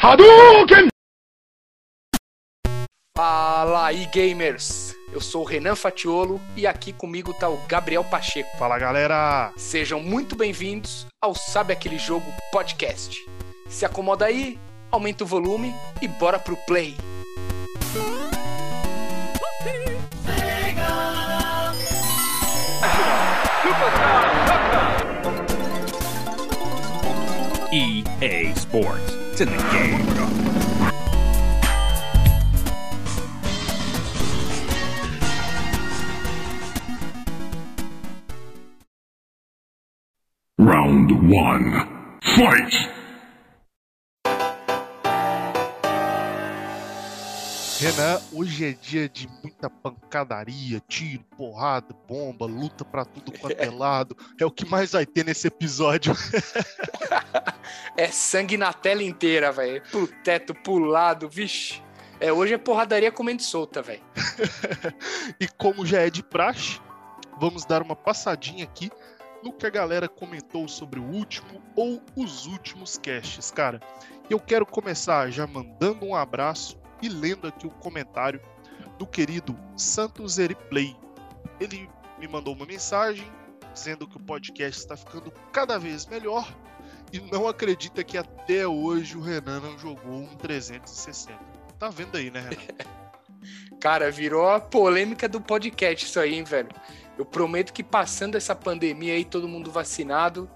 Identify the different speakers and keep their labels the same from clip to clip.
Speaker 1: Hadouken!
Speaker 2: Fala aí, gamers! Eu sou o Renan Fatiolo e aqui comigo tá o Gabriel Pacheco.
Speaker 1: Fala galera!
Speaker 2: Sejam muito bem-vindos ao Sabe Aquele Jogo Podcast. Se acomoda aí, aumenta o volume e bora pro play!
Speaker 3: EA Sports. It's in the game.
Speaker 4: Round one. Fight!
Speaker 1: Renan, hoje é dia de muita pancadaria, tiro, porrada, bomba, luta pra tudo quanto é lado. É o que mais vai ter nesse episódio.
Speaker 2: é sangue na tela inteira, velho. Pro teto, pro lado, vixe. É, hoje é porradaria comendo solta, velho.
Speaker 1: e como já é de praxe, vamos dar uma passadinha aqui no que a galera comentou sobre o último ou os últimos casts, cara. Eu quero começar já mandando um abraço e lendo aqui o comentário do querido Santos Eriplay. Ele me mandou uma mensagem dizendo que o podcast está ficando cada vez melhor e não acredita que até hoje o Renan não jogou um 360. Tá vendo aí, né, Renan?
Speaker 2: Cara, virou a polêmica do podcast isso aí, hein, velho. Eu prometo que passando essa pandemia aí, todo mundo vacinado,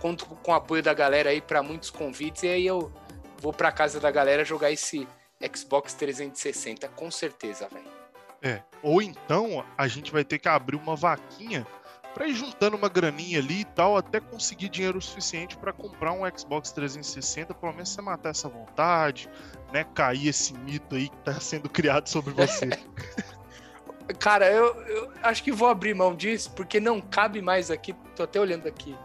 Speaker 2: conto com o apoio da galera aí para muitos convites e aí eu vou para casa da galera jogar esse Xbox 360, com certeza, velho.
Speaker 1: É, ou então a gente vai ter que abrir uma vaquinha para ir juntando uma graninha ali e tal, até conseguir dinheiro suficiente para comprar um Xbox 360, pelo menos você matar essa vontade, né? Cair esse mito aí que tá sendo criado sobre você.
Speaker 2: Cara, eu, eu, acho que vou abrir mão disso, porque não cabe mais aqui. Tô até olhando aqui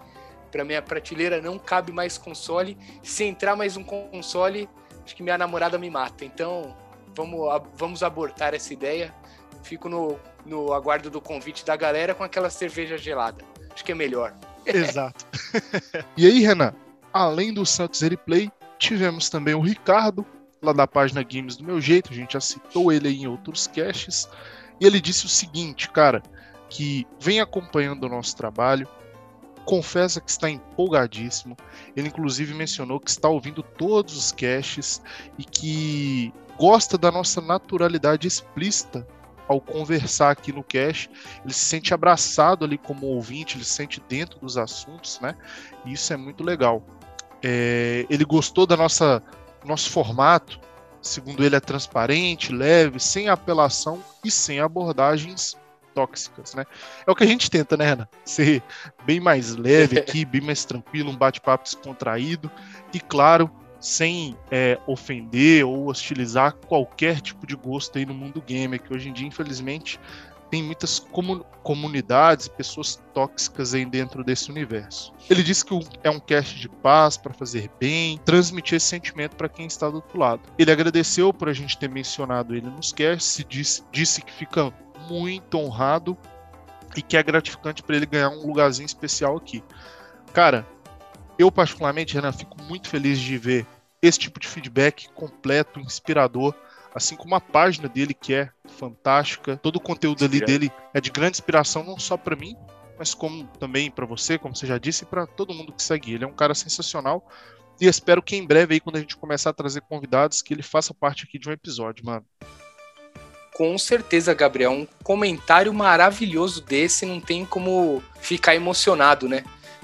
Speaker 2: pra minha prateleira, não cabe mais console. Se entrar mais um console, acho que minha namorada me mata. Então, vamos, vamos abortar essa ideia. Fico no, no aguardo do convite da galera com aquela cerveja gelada. Acho que é melhor.
Speaker 1: Exato. e aí, Renan, além do Santos Replay, tivemos também o Ricardo, lá da página Games do Meu Jeito. A gente já citou ele em outros caches. E ele disse o seguinte, cara, que vem acompanhando o nosso trabalho, confessa que está empolgadíssimo. Ele inclusive mencionou que está ouvindo todos os caches e que gosta da nossa naturalidade explícita ao conversar aqui no cache. Ele se sente abraçado ali como ouvinte, ele se sente dentro dos assuntos, né? E isso é muito legal. É, ele gostou da nossa nosso formato, segundo ele é transparente, leve, sem apelação e sem abordagens tóxicas, né? É o que a gente tenta, né, Renan? Ser bem mais leve aqui, bem mais tranquilo, um bate-papo descontraído e, claro, sem é, ofender ou hostilizar qualquer tipo de gosto aí no mundo gamer, que hoje em dia, infelizmente, tem muitas comun comunidades e pessoas tóxicas aí dentro desse universo. Ele disse que é um cast de paz para fazer bem, transmitir esse sentimento para quem está do outro lado. Ele agradeceu por a gente ter mencionado ele nos casts, disse, disse que fica muito honrado e que é gratificante para ele ganhar um lugarzinho especial aqui. Cara, eu particularmente, Renan, fico muito feliz de ver esse tipo de feedback completo, inspirador, assim como a página dele que é fantástica. Todo o conteúdo ali dele é de grande inspiração não só para mim, mas como também para você, como você já disse, e para todo mundo que segue ele. É um cara sensacional. E espero que em breve aí quando a gente começar a trazer convidados que ele faça parte aqui de um episódio, mano.
Speaker 2: Com certeza, Gabriel. Um comentário maravilhoso desse não tem como ficar emocionado, né?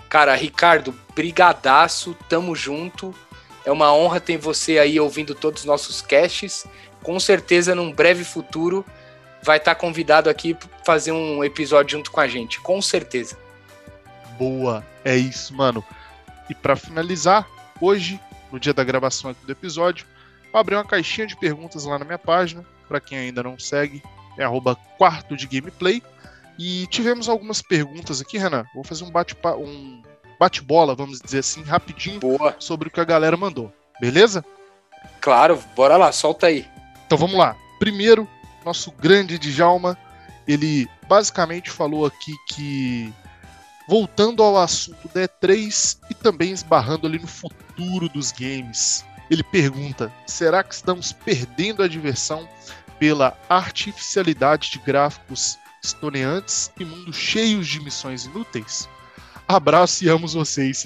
Speaker 2: Cara, Ricardo, brigadaço, tamo junto. É uma honra ter você aí ouvindo todos os nossos casts. Com certeza, num breve futuro, vai estar tá convidado aqui para fazer um episódio junto com a gente. Com certeza.
Speaker 1: Boa, é isso, mano. E para finalizar, hoje, no dia da gravação aqui do episódio, eu abri uma caixinha de perguntas lá na minha página para quem ainda não segue, é arroba quarto de gameplay. E tivemos algumas perguntas aqui, Renan. Vou fazer um bate-bola, um bate vamos dizer assim, rapidinho
Speaker 2: Boa.
Speaker 1: sobre o que a galera mandou. Beleza?
Speaker 2: Claro, bora lá, solta aí.
Speaker 1: Então vamos lá. Primeiro, nosso grande Djalma, ele basicamente falou aqui que voltando ao assunto da E3 e também esbarrando ali no futuro dos games. Ele pergunta: será que estamos perdendo a diversão pela artificialidade de gráficos estoneantes e mundos cheios de missões inúteis? Abraço e amo vocês.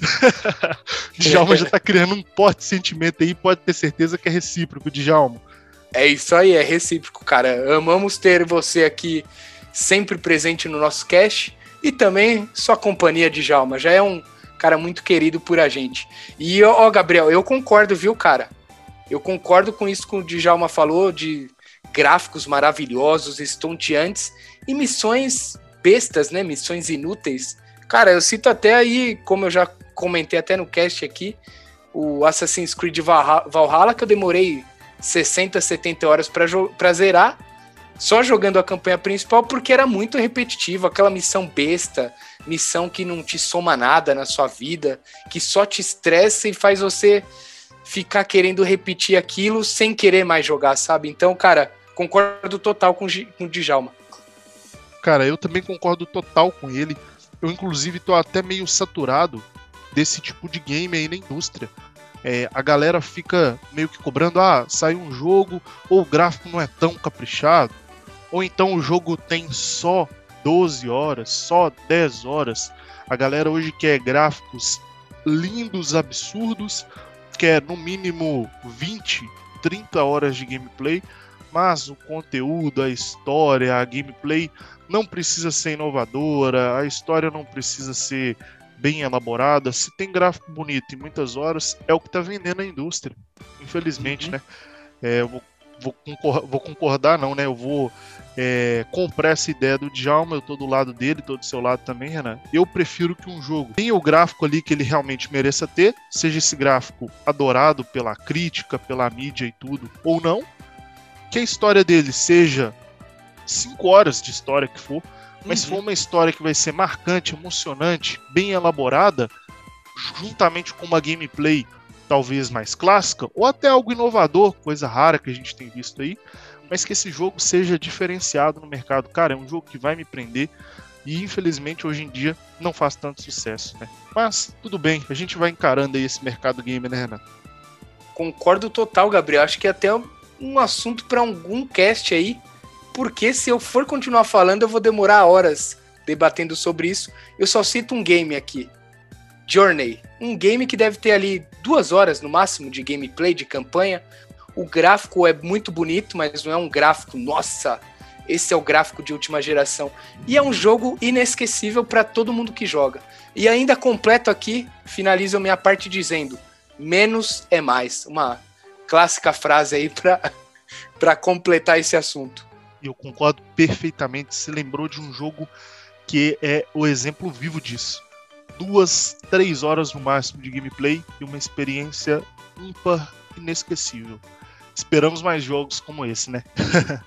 Speaker 1: Djalma já tá criando um forte sentimento aí, pode ter certeza que é recíproco, Djalma.
Speaker 2: É isso aí, é recíproco, cara. Amamos ter você aqui sempre presente no nosso cast e também sua companhia, Djalma. Já é um cara muito querido por a gente. E, ó, Gabriel, eu concordo, viu, cara? Eu concordo com isso que o Djalma falou, de gráficos maravilhosos, estonteantes e missões bestas, né? Missões inúteis Cara, eu cito até aí, como eu já comentei até no cast aqui, o Assassin's Creed Valhalla, que eu demorei 60, 70 horas para zerar, só jogando a campanha principal, porque era muito repetitivo, aquela missão besta, missão que não te soma nada na sua vida, que só te estressa e faz você ficar querendo repetir aquilo sem querer mais jogar, sabe? Então, cara, concordo total com, com o Djalma.
Speaker 1: Cara, eu também concordo total com ele. Eu, inclusive, tô até meio saturado desse tipo de game aí na indústria. É, a galera fica meio que cobrando, ah, sai um jogo, ou o gráfico não é tão caprichado, ou então o jogo tem só 12 horas, só 10 horas. A galera hoje quer gráficos lindos, absurdos, quer no mínimo 20, 30 horas de gameplay, mas o conteúdo, a história, a gameplay não precisa ser inovadora, a história não precisa ser bem elaborada. Se tem gráfico bonito e muitas horas, é o que está vendendo a indústria. Infelizmente, uhum. né? É, vou, concordar, vou, concordar, não, né? Eu vou é, comprar essa ideia do Djalma, eu tô do lado dele, tô do seu lado também, Renan. Eu prefiro que um jogo tenha o gráfico ali que ele realmente mereça ter, seja esse gráfico adorado pela crítica, pela mídia e tudo, ou não. Que a história dele seja cinco horas de história que for, mas uhum. se for uma história que vai ser marcante, emocionante, bem elaborada, juntamente com uma gameplay talvez mais clássica, ou até algo inovador, coisa rara que a gente tem visto aí, mas que esse jogo seja diferenciado no mercado. Cara, é um jogo que vai me prender e infelizmente hoje em dia não faz tanto sucesso, né? Mas tudo bem, a gente vai encarando aí esse mercado gamer, né, Renan?
Speaker 2: Concordo total, Gabriel. Acho que é até um assunto para algum cast aí porque se eu for continuar falando, eu vou demorar horas debatendo sobre isso. Eu só cito um game aqui. Journey. Um game que deve ter ali duas horas no máximo de gameplay, de campanha. O gráfico é muito bonito, mas não é um gráfico, nossa, esse é o gráfico de última geração. E é um jogo inesquecível para todo mundo que joga. E ainda completo aqui, finalizo minha parte dizendo: menos é mais. Uma clássica frase aí para completar esse assunto
Speaker 1: eu concordo perfeitamente. Se lembrou de um jogo que é o exemplo vivo disso. Duas, três horas no máximo de gameplay e uma experiência ímpar, inesquecível. Esperamos mais jogos como esse, né?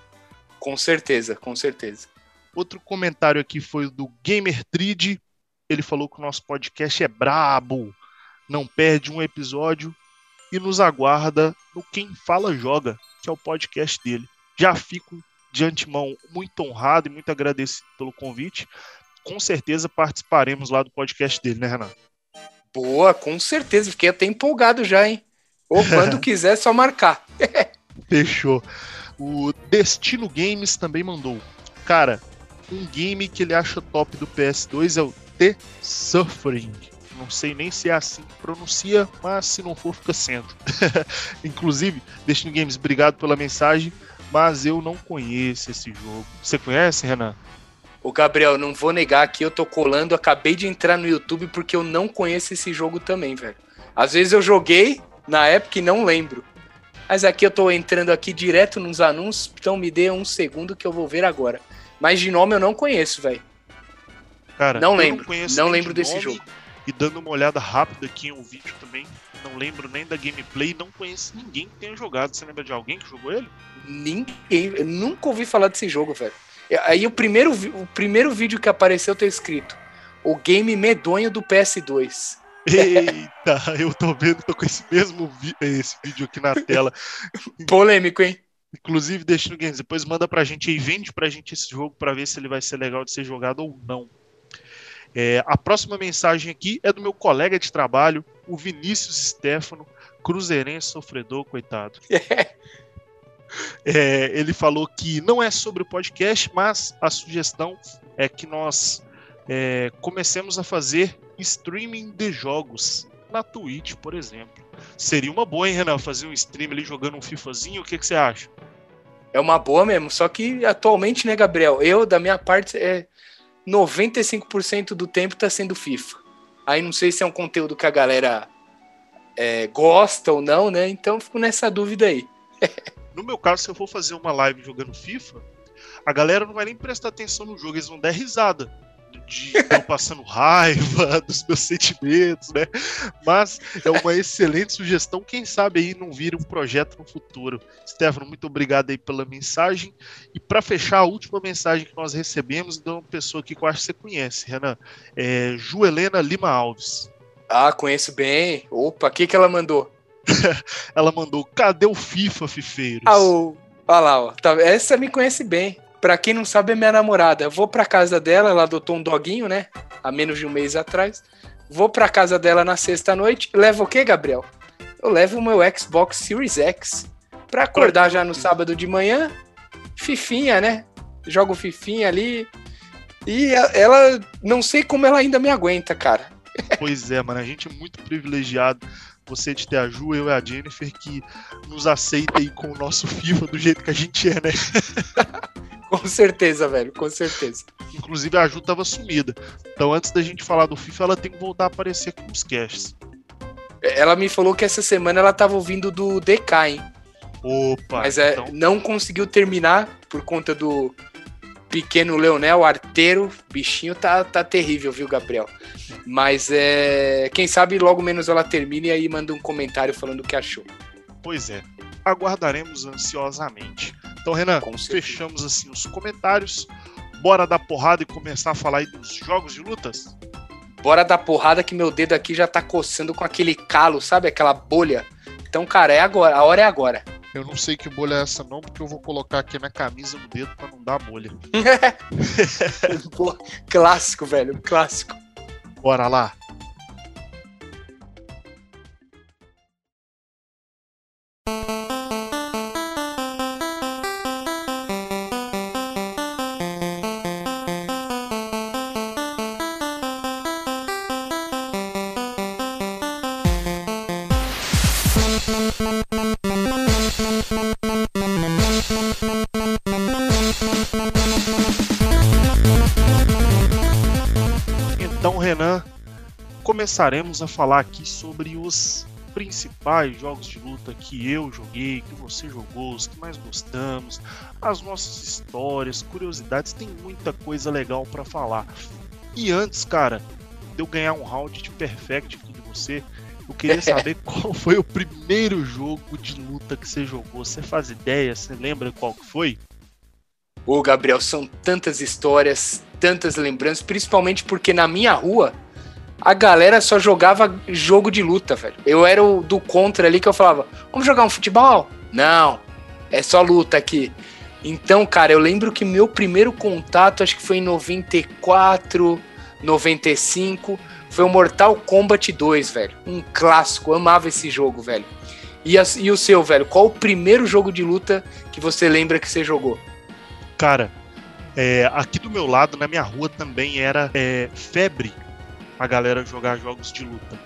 Speaker 2: com certeza, com certeza.
Speaker 1: Outro comentário aqui foi do Gamer Trid. Ele falou que o nosso podcast é brabo, não perde um episódio e nos aguarda no Quem Fala Joga, que é o podcast dele. Já fico de antemão muito honrado e muito agradecido pelo convite. Com certeza participaremos lá do podcast dele, né, Renato?
Speaker 2: Boa, com certeza. Fiquei até empolgado já, hein? Ou quando quiser, só marcar.
Speaker 1: Fechou. O Destino Games também mandou. Cara, um game que ele acha top do PS2 é o The Suffering. Não sei nem se é assim que pronuncia, mas se não for, fica sendo. Inclusive, Destino Games, obrigado pela mensagem mas eu não conheço esse jogo. Você conhece, Renan?
Speaker 2: O Gabriel, não vou negar que eu tô colando, acabei de entrar no YouTube porque eu não conheço esse jogo também, velho. Às vezes eu joguei na época e não lembro. Mas aqui eu tô entrando aqui direto nos anúncios, então me dê um segundo que eu vou ver agora. Mas de nome eu não conheço, velho.
Speaker 1: Cara,
Speaker 2: não lembro. Não, não lembro de desse jogo.
Speaker 1: E dando uma olhada rápida aqui em um vídeo também, não lembro nem da gameplay, não conheço ninguém que tenha jogado. Você lembra de alguém que jogou ele?
Speaker 2: Ninguém. Eu nunca ouvi falar desse jogo, velho. Aí o primeiro, o primeiro vídeo que apareceu tá escrito: O game medonho do PS2.
Speaker 1: Eita, eu tô vendo, tô com esse mesmo esse vídeo aqui na tela.
Speaker 2: Polêmico, hein?
Speaker 1: Inclusive, Destino Games, depois manda pra gente aí, vende pra gente esse jogo pra ver se ele vai ser legal de ser jogado ou não. É, a próxima mensagem aqui é do meu colega de trabalho, o Vinícius Stefano, Cruzeirense sofredor, coitado. É, ele falou que não é sobre o podcast, mas a sugestão é que nós é, comecemos a fazer streaming de jogos na Twitch, por exemplo. Seria uma boa, hein, Renan? Fazer um stream ali jogando um FIFAzinho, o que, que você acha?
Speaker 2: É uma boa mesmo, só que atualmente, né, Gabriel? Eu, da minha parte, é 95% do tempo tá sendo FIFA. Aí não sei se é um conteúdo que a galera é, gosta ou não, né? Então fico nessa dúvida aí.
Speaker 1: No meu caso, se eu for fazer uma live jogando FIFA, a galera não vai nem prestar atenção no jogo, eles vão dar risada de eu passando raiva, dos meus sentimentos, né? Mas é uma excelente sugestão. Quem sabe aí não vira um projeto no futuro. Stefano, muito obrigado aí pela mensagem. E para fechar, a última mensagem que nós recebemos de uma pessoa que eu acho que você conhece, Renan, é Joelena Lima Alves.
Speaker 2: Ah, conheço bem. Opa, o que, que ela mandou?
Speaker 1: ela mandou: cadê o FIFA, Fifeiros?
Speaker 2: Ah, o... Olha lá, ó. Tá, essa me conhece bem. Pra quem não sabe, é minha namorada. Eu vou pra casa dela, ela adotou um doguinho, né? Há menos de um mês atrás. Vou pra casa dela na sexta-noite. Levo o quê, Gabriel? Eu levo o meu Xbox Series X. Pra acordar já no sábado de manhã. Fifinha, né? Jogo Fifinha ali. E ela, não sei como ela ainda me aguenta, cara.
Speaker 1: Pois é, mano. A gente é muito privilegiado você de ter a Ju, eu e a Jennifer, que nos aceita aí com o nosso FIFA do jeito que a gente é, né?
Speaker 2: com certeza, velho, com certeza.
Speaker 1: Inclusive a Ju tava sumida. Então antes da gente falar do FIFA, ela tem que voltar a aparecer com os casts.
Speaker 2: Ela me falou que essa semana ela tava ouvindo do DK, hein?
Speaker 1: Opa!
Speaker 2: Mas é, então... não conseguiu terminar por conta do pequeno Leonel, arteiro, bichinho tá, tá terrível, viu, Gabriel? Mas é. Quem sabe logo menos ela termine e aí manda um comentário falando o que achou.
Speaker 1: Pois é. Aguardaremos ansiosamente. Então, Renan, fechamos assim os comentários. Bora dar porrada e começar a falar aí dos jogos de lutas?
Speaker 2: Bora dar porrada que meu dedo aqui já tá coçando com aquele calo, sabe? Aquela bolha. Então, cara, é agora. A hora é agora.
Speaker 1: Eu não sei que bolha é essa não, porque eu vou colocar aqui na camisa no dedo para não dar bolha.
Speaker 2: Clássico, velho, clássico.
Speaker 1: Bora lá. Começaremos a falar aqui sobre os principais jogos de luta que eu joguei, que você jogou, os que mais gostamos, as nossas histórias, curiosidades, tem muita coisa legal para falar. E antes, cara, de eu ganhar um round de perfect aqui de você, eu queria saber qual foi o primeiro jogo de luta que você jogou. Você faz ideia? Você lembra qual que foi?
Speaker 2: Ô, Gabriel, são tantas histórias, tantas lembranças, principalmente porque na minha rua a galera só jogava jogo de luta, velho. Eu era o do contra ali que eu falava: vamos jogar um futebol? Não, é só luta aqui. Então, cara, eu lembro que meu primeiro contato, acho que foi em 94, 95, foi o Mortal Kombat 2, velho. Um clássico, amava esse jogo, velho. E, a, e o seu, velho? Qual o primeiro jogo de luta que você lembra que você jogou?
Speaker 1: Cara, é, aqui do meu lado, na minha rua, também era é, febre a galera jogar jogos de luta.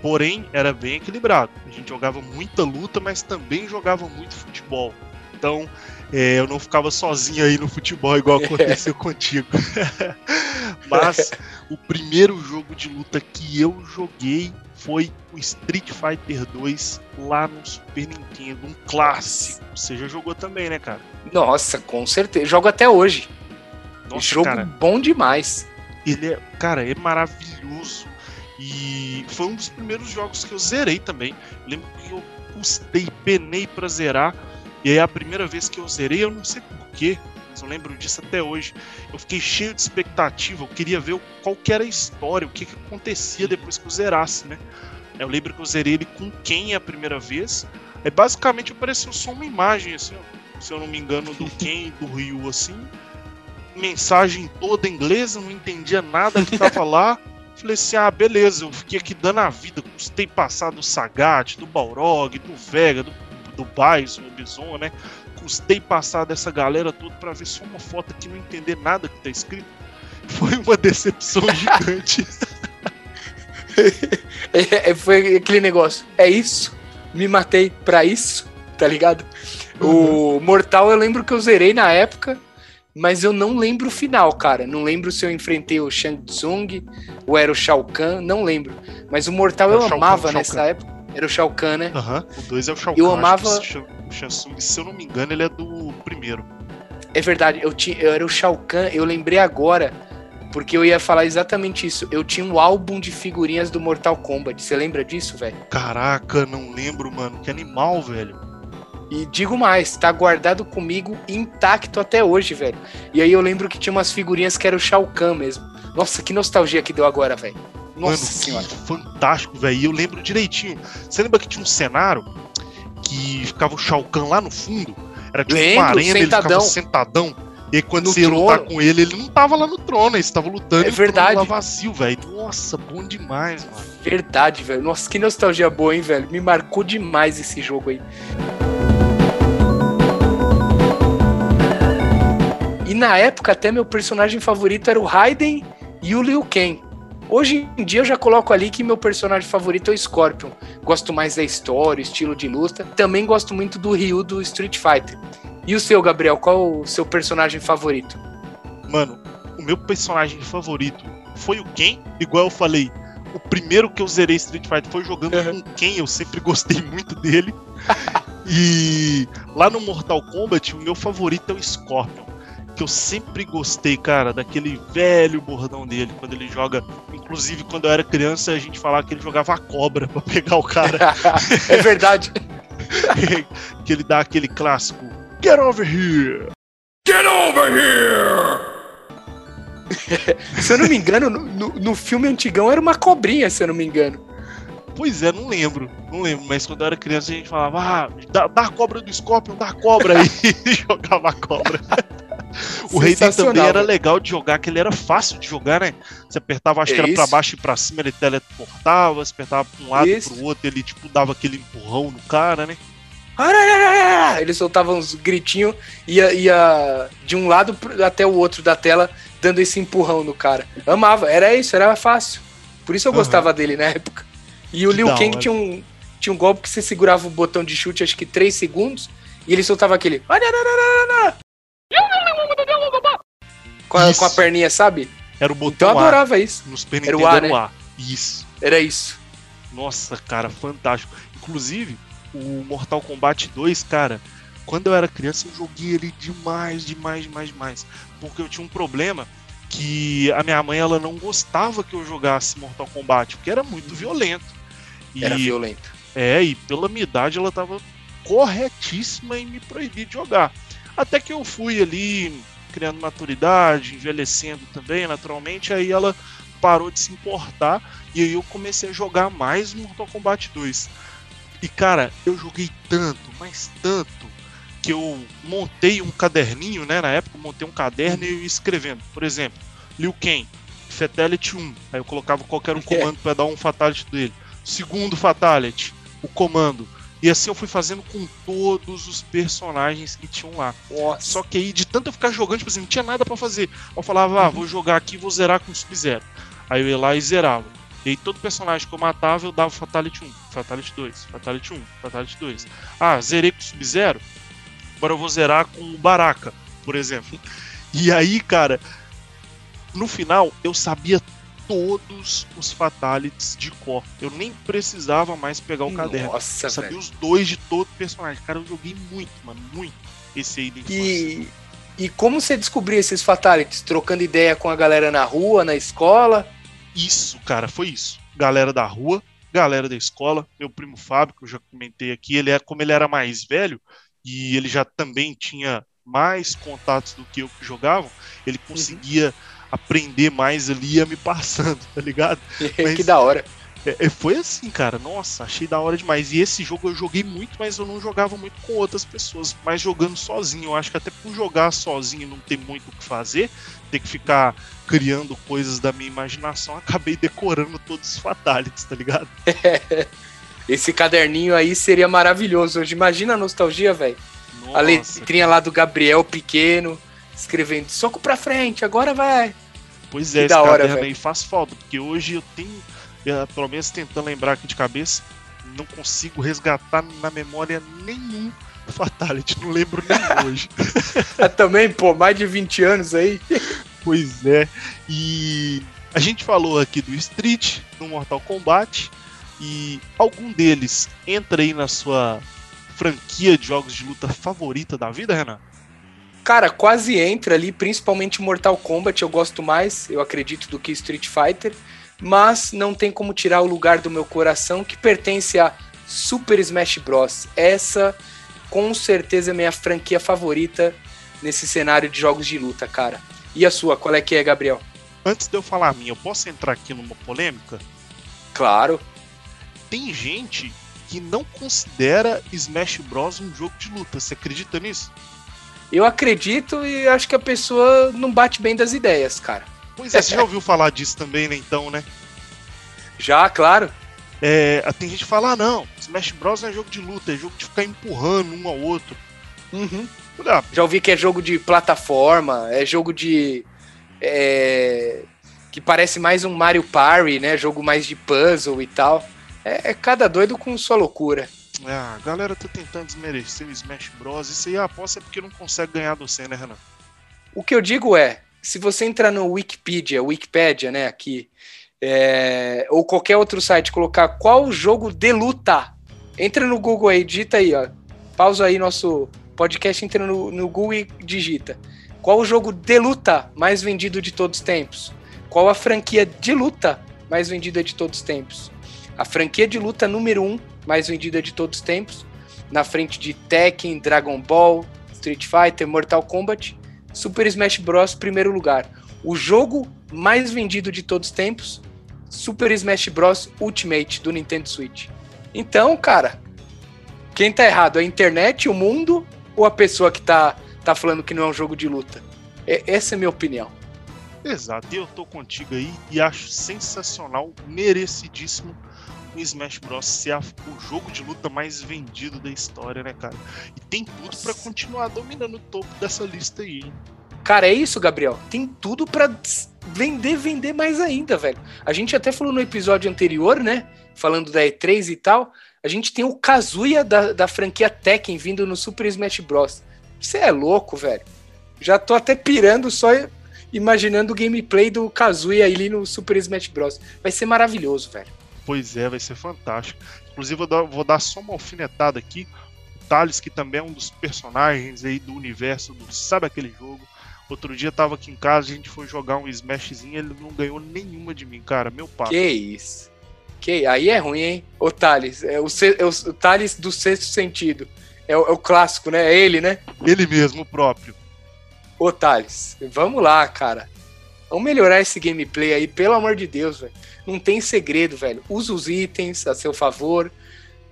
Speaker 1: Porém, era bem equilibrado. A gente jogava muita luta, mas também jogava muito futebol. Então, é, eu não ficava sozinho aí no futebol, igual aconteceu contigo. mas o primeiro jogo de luta que eu joguei foi o Street Fighter 2 lá no Super Nintendo, um clássico. Você já jogou também, né, cara?
Speaker 2: Nossa, com certeza. Jogo até hoje. Nossa, jogo cara, bom demais.
Speaker 1: Ele é, cara, é maravilhoso. E foi um dos primeiros jogos que eu zerei também. lembro que eu custei, penei pra zerar. E aí a primeira vez que eu zerei, eu não sei porquê, mas eu lembro disso até hoje. Eu fiquei cheio de expectativa, eu queria ver qual que era a história, o que, que acontecia depois que eu zerasse, né? Eu lembro que eu zerei ele com quem a primeira vez. É basicamente apareceu só uma imagem, assim, ó, se eu não me engano, do Ken e do Ryu, assim mensagem toda em inglês, não entendia nada que tava lá. Falei assim, ah, beleza, eu fiquei aqui dando a vida, custei passar do Sagat, do Balrog, do Vega, do, do Bison, do Bison, né? Custei passar dessa galera toda pra ver só uma foto aqui não entender nada que tá escrito. Foi uma decepção gigante.
Speaker 2: É, é, foi aquele negócio. É isso? Me matei pra isso? Tá ligado? O Mortal eu lembro que eu zerei na época, mas eu não lembro o final, cara. Não lembro se eu enfrentei o Shang Tsung ou era o Shao Kahn, não lembro. Mas o Mortal
Speaker 1: Era
Speaker 2: eu
Speaker 1: Shao
Speaker 2: amava
Speaker 1: Kahn,
Speaker 2: nessa
Speaker 1: Kahn.
Speaker 2: época. Era o Shao Kahn, né?
Speaker 1: Aham, o 2 é o Shao
Speaker 2: Eu
Speaker 1: Kahn, que
Speaker 2: amava-
Speaker 1: O Shan- o Shansung, se eu não me engano, ele é do primeiro.
Speaker 2: É verdade, eu, tinha, eu era o Shao Kahn, eu lembrei agora, porque eu ia falar exatamente isso. Eu tinha um álbum de figurinhas do Mortal Kombat. Você lembra disso, velho?
Speaker 1: Caraca, não lembro, mano. Que animal, velho.
Speaker 2: E digo mais, tá guardado comigo intacto até hoje, velho. E aí eu lembro que tinha umas figurinhas que era o Shao Kahn mesmo. Nossa, que nostalgia que deu agora, velho. Nossa
Speaker 1: Mano,
Speaker 2: senhora.
Speaker 1: fantástico, velho. E eu lembro direitinho. Você lembra que tinha um cenário que ficava o Shao Kahn lá no fundo? Era tipo
Speaker 2: Lembro,
Speaker 1: uma arena, ele ficava
Speaker 2: sentadão.
Speaker 1: sentadão. E quando
Speaker 2: No
Speaker 1: você ia lutar com ele, ele não tava lá no trono, ele estava lutando
Speaker 2: É verdade.
Speaker 1: lá vazio, velho. Nossa, bom demais, mano.
Speaker 2: Verdade, velho. Nossa, que nostalgia boa, hein, velho. Me marcou demais esse jogo aí. E na época, até meu personagem favorito era o Raiden e o Liu Kang. Hoje em dia eu já coloco ali que meu personagem favorito é o Scorpion. Gosto mais da história, estilo de luta. Também gosto muito do Ryu do Street Fighter. E o seu, Gabriel, qual o seu personagem favorito?
Speaker 1: Mano, o meu personagem favorito foi o Ken, igual eu falei. O primeiro que eu zerei Street Fighter foi jogando
Speaker 2: Uhum.
Speaker 1: com o Ken, eu sempre gostei muito dele. e lá no Mortal Kombat, o meu favorito é o Scorpion. Que eu sempre gostei, cara, daquele velho bordão dele, quando ele joga. Inclusive, quando eu era criança, a gente falava que ele jogava a cobra pra pegar o cara.
Speaker 2: é verdade.
Speaker 1: que ele dá aquele clássico. Get over here!
Speaker 4: Get over here!
Speaker 2: Se eu não me engano, no, no- no filme antigão era uma cobrinha, se eu não me engano.
Speaker 1: Pois é, não lembro. Não lembro, mas quando eu era criança a gente falava, ah, dá, dá a cobra do Scorpion, dá a cobra aí. e jogava a cobra. O Raiden
Speaker 2: Sensacional,
Speaker 1: também era
Speaker 2: velho.
Speaker 1: legal de jogar, que ele era fácil de jogar, né? Você apertava, acho
Speaker 2: É
Speaker 1: que era pra
Speaker 2: isso.
Speaker 1: baixo e pra cima, ele teleportava, você apertava pra um lado e pro outro, ele tipo dava aquele empurrão no cara, né?
Speaker 2: Ele soltava uns gritinhos e ia, ia de um lado até o outro da tela, dando esse empurrão no cara. Amava, era isso, era fácil. Por isso eu gostava dele na época. E o
Speaker 1: Que
Speaker 2: Liu
Speaker 1: da
Speaker 2: Kang tinha um, tinha um golpe que você segurava o botão de chute, acho que 3 segundos, e ele soltava aquele. Com a, com a perninha, sabe?
Speaker 1: Era o
Speaker 2: Então
Speaker 1: botão
Speaker 2: eu
Speaker 1: A.
Speaker 2: adorava isso.
Speaker 1: No Super
Speaker 2: Era o A,
Speaker 1: era o
Speaker 2: né?
Speaker 1: A. Isso.
Speaker 2: Era isso.
Speaker 1: Nossa, cara, fantástico. Inclusive, o Mortal Kombat 2, cara, quando eu era criança eu joguei ele demais, demais, demais, demais. Porque eu tinha um problema que a minha mãe ela não gostava que eu jogasse Mortal Kombat, porque era muito violento. E
Speaker 2: Era violento.
Speaker 1: é, e pela minha idade ela tava corretíssima em me proibir de jogar. Até que eu fui ali criando maturidade, envelhecendo também, naturalmente, aí ela parou de se importar e aí eu comecei a jogar mais Mortal Kombat 2. E cara, eu joguei tanto, mas tanto, que eu montei um caderninho, né? Na época, montei um caderno e eu ia escrevendo. Por exemplo, Liu Kang, Fatality 1. Aí eu colocava qualquer um comando para dar um Fatality dele. Segundo Fatality, o comando. E assim eu fui fazendo com todos os personagens que tinham lá.
Speaker 2: Nossa.
Speaker 1: Só que aí, de tanto eu ficar jogando, tipo assim, não tinha nada pra fazer. Eu falava, ah, vou jogar aqui e vou zerar com o Sub-Zero. Aí eu ia lá e zerava. E aí todo personagem que eu matava, eu dava Fatality 1, Fatality 2, Fatality 1, Fatality 2. Ah, zerei com o Sub-Zero? Agora eu vou zerar com o Baraka, por exemplo. E aí, cara, no final eu sabia todos os Fatalities de cor. Eu nem precisava mais pegar o caderno.
Speaker 2: Nossa,
Speaker 1: Eu sabia
Speaker 2: velho.
Speaker 1: os dois de todo personagem. Cara, eu joguei muito, mano, muito esse aí.
Speaker 2: E, e como você descobriu esses fatalities? Trocando ideia com a galera na rua, na escola?
Speaker 1: Isso, cara, foi isso. Galera da rua, galera da escola, meu primo Fábio, que eu já comentei aqui, ele é como ele era mais velho e ele já também tinha mais contatos do que eu que jogavam, ele conseguia aprender mais ali ia me passando, tá ligado? Mas-
Speaker 2: que da hora.
Speaker 1: É, é, foi assim, cara. Nossa, achei da hora demais. E esse jogo eu joguei muito, mas eu não jogava muito com outras pessoas. Mas jogando sozinho. Eu acho que até por jogar sozinho não ter muito o que fazer, ter que ficar criando coisas da minha imaginação, acabei decorando todos os fatalities, tá ligado?
Speaker 2: Esse caderninho aí seria maravilhoso hoje. Imagina a nostalgia, velho. A letrinha lá do Gabriel pequeno, escrevendo soco pra frente, agora vai.
Speaker 1: Pois é, que esse hora, caderno véio. aí faz falta, porque hoje eu tenho pelo menos tentando lembrar aqui de cabeça, não consigo resgatar na memória nenhum Fatality, não lembro nem hoje.
Speaker 2: Ah, também, pô, mais de 20 anos aí.
Speaker 1: Pois é, e a gente falou aqui do Street, no Mortal Kombat, e algum deles entra aí na sua franquia de jogos de luta favorita da vida, Renan?
Speaker 2: Cara, quase entra ali, principalmente Mortal Kombat, eu gosto mais, eu acredito, do que Street Fighter mas não tem como tirar o lugar do meu coração que pertence a Super Smash Bros. Essa com certeza é minha franquia favorita nesse cenário de jogos de luta, cara. E a sua, qual é que é, Gabriel?
Speaker 1: Antes de eu falar a minha, eu posso entrar aqui numa polêmica?
Speaker 2: Claro.
Speaker 1: Tem gente que não considera Smash Bros um jogo de luta. Você acredita nisso?
Speaker 2: Eu acredito e acho que a pessoa não bate bem das ideias, cara.
Speaker 1: Pois é, você já ouviu falar disso também, né? Então, né?
Speaker 2: Já, claro.
Speaker 1: É, tem gente que fala, ah, não, Smash Bros é jogo de luta, é jogo de ficar empurrando um ao outro.
Speaker 2: Uhum. Ah, já ouvi que é jogo de plataforma, é jogo de. É, que parece mais um Mario Party, né? Jogo mais de puzzle e tal. É, é cada doido com sua loucura.
Speaker 1: É, a galera tá tentando desmerecer o Smash Bros. Isso aí a aposta é porque não consegue ganhar do C, né, Renan?
Speaker 2: O que eu digo é, se você entrar no Wikipedia, Wikipedia, né, aqui, é, ou qualquer outro site, colocar qual jogo de luta, entra no Google aí, digita aí, ó, pausa aí nosso podcast, entra no, no Google e digita. Qual o jogo de luta mais vendido de todos os tempos? Qual a franquia de luta mais vendida de todos os tempos? A franquia de luta número 1 um mais vendida de todos os tempos, na frente de Tekken, Dragon Ball, Street Fighter, Mortal Kombat Super Smash Bros. primeiro lugar. O jogo mais vendido de todos os tempos, Super Smash Bros. Ultimate do Nintendo Switch. Então, cara, quem tá errado? A internet, o mundo ou a pessoa que tá, tá falando que não é um jogo de luta? É, essa é a minha opinião.
Speaker 1: Exato, eu tô contigo aí e acho sensacional, merecidíssimo o Smash Bros. ser a, o jogo de luta mais vendido da história, né, cara? E tem tudo para continuar dominando o topo dessa lista aí, hein?
Speaker 2: Cara, é isso, Gabriel. Tem tudo para vender, vender mais ainda, velho. A gente até falou no episódio anterior, né? Falando da E3 e tal. A gente tem o Kazuya da, da franquia Tekken vindo no Super Smash Bros. Você é louco, velho. Já tô até pirando só imaginando o gameplay do Kazuya ali no Super Smash Bros. Vai ser maravilhoso, velho.
Speaker 1: Pois é, vai ser fantástico. Inclusive, vou dar, vou dar só uma alfinetada aqui. O Thales, que também é um dos personagens aí do universo do Sabe aquele jogo. Outro dia tava aqui em casa, a gente foi jogar um Smashzinho ele não ganhou nenhuma de mim, cara. Meu pai.
Speaker 2: Que isso. Que aí é ruim, hein? O Thales. É o, é o, o Thales do sexto sentido. É o, é o, clássico, né? É ele, né?
Speaker 1: Ele mesmo, o próprio.
Speaker 2: Ô, Thales, vamos lá, cara. Vamos melhorar esse gameplay aí, pelo amor de Deus, velho. Não tem segredo, velho. Usa os itens a seu favor.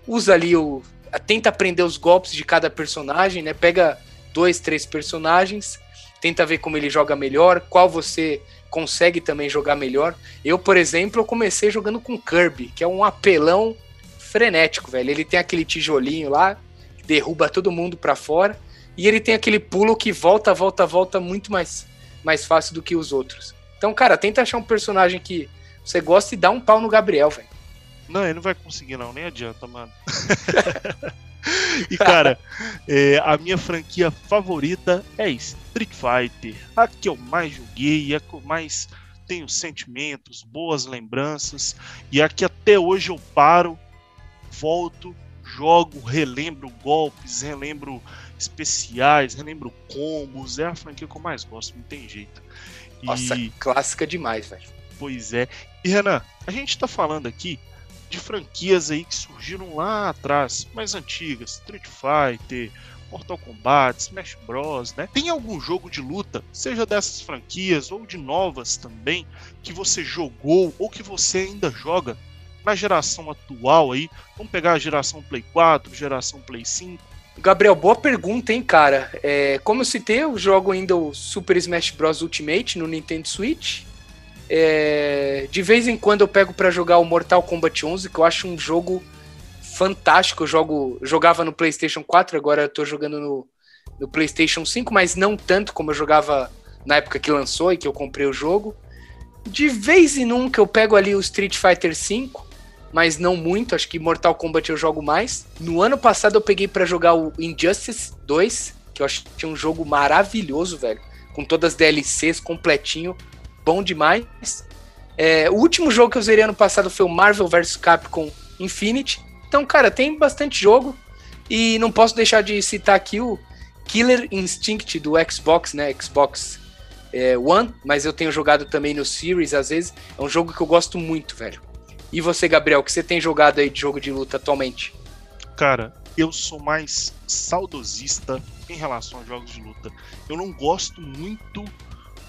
Speaker 2: Usa ali o. Tenta aprender os golpes de cada personagem, né? Pega dois, três personagens. Tenta ver como ele joga melhor, qual você consegue também jogar melhor. Eu, por exemplo, eu comecei jogando com Kirby, que é um apelão frenético, velho. Ele tem aquele tijolinho lá, que derruba todo mundo para fora. E ele tem aquele pulo que volta, volta, volta muito mais, mais fácil do que os outros. Então, cara, tenta achar um personagem que você gosta e dá um pau no Gabriel, velho.
Speaker 1: Não, ele não vai conseguir, não, nem adianta, mano. e cara, é, a minha franquia favorita é Street Fighter. A que eu mais joguei, a que eu mais tenho sentimentos, boas lembranças. E a que até hoje eu paro, volto, jogo, relembro golpes, relembro especiais, relembro combos. É a franquia que eu mais gosto, não tem jeito.
Speaker 2: E... Nossa, clássica demais, velho.
Speaker 1: Pois é. E Renan, a gente está falando aqui de franquias aí que surgiram lá atrás, mais antigas, Street Fighter, Mortal Kombat, Smash Bros, né? Tem algum jogo de luta, seja dessas franquias ou de novas também, que você jogou ou que você ainda joga, na geração atual aí, vamos pegar a geração Play 4, geração Play 5.
Speaker 2: Gabriel, boa pergunta, hein, cara? É, como eu citei, eu jogo ainda o Super Smash Bros. Ultimate no Nintendo Switch. É, de vez em quando eu pego para jogar o Mortal Kombat 11, que eu acho um jogo fantástico. Eu jogo, jogava no PlayStation 4, agora eu tô jogando no, no PlayStation 5, mas não tanto como eu jogava na época que lançou e que eu comprei o jogo. De vez em nunca eu pego ali o Street Fighter V, mas não muito, acho que Mortal Kombat eu jogo mais. No ano passado eu peguei para jogar o Injustice 2, que eu tinha um jogo maravilhoso, velho, com todas as DLCs completinho, bom demais. É, o último jogo que eu zerei ano passado foi o Marvel vs Capcom Infinity. Então, cara, tem bastante jogo e não posso deixar de citar aqui o Killer Instinct do Xbox, né? Xbox é, One, mas eu tenho jogado também no Series às vezes. É um jogo que eu gosto muito, velho. E você, Gabriel, o que você tem jogado aí de jogo de luta atualmente?
Speaker 1: Cara, eu sou mais saudosista em relação a jogos de luta. Eu não gosto muito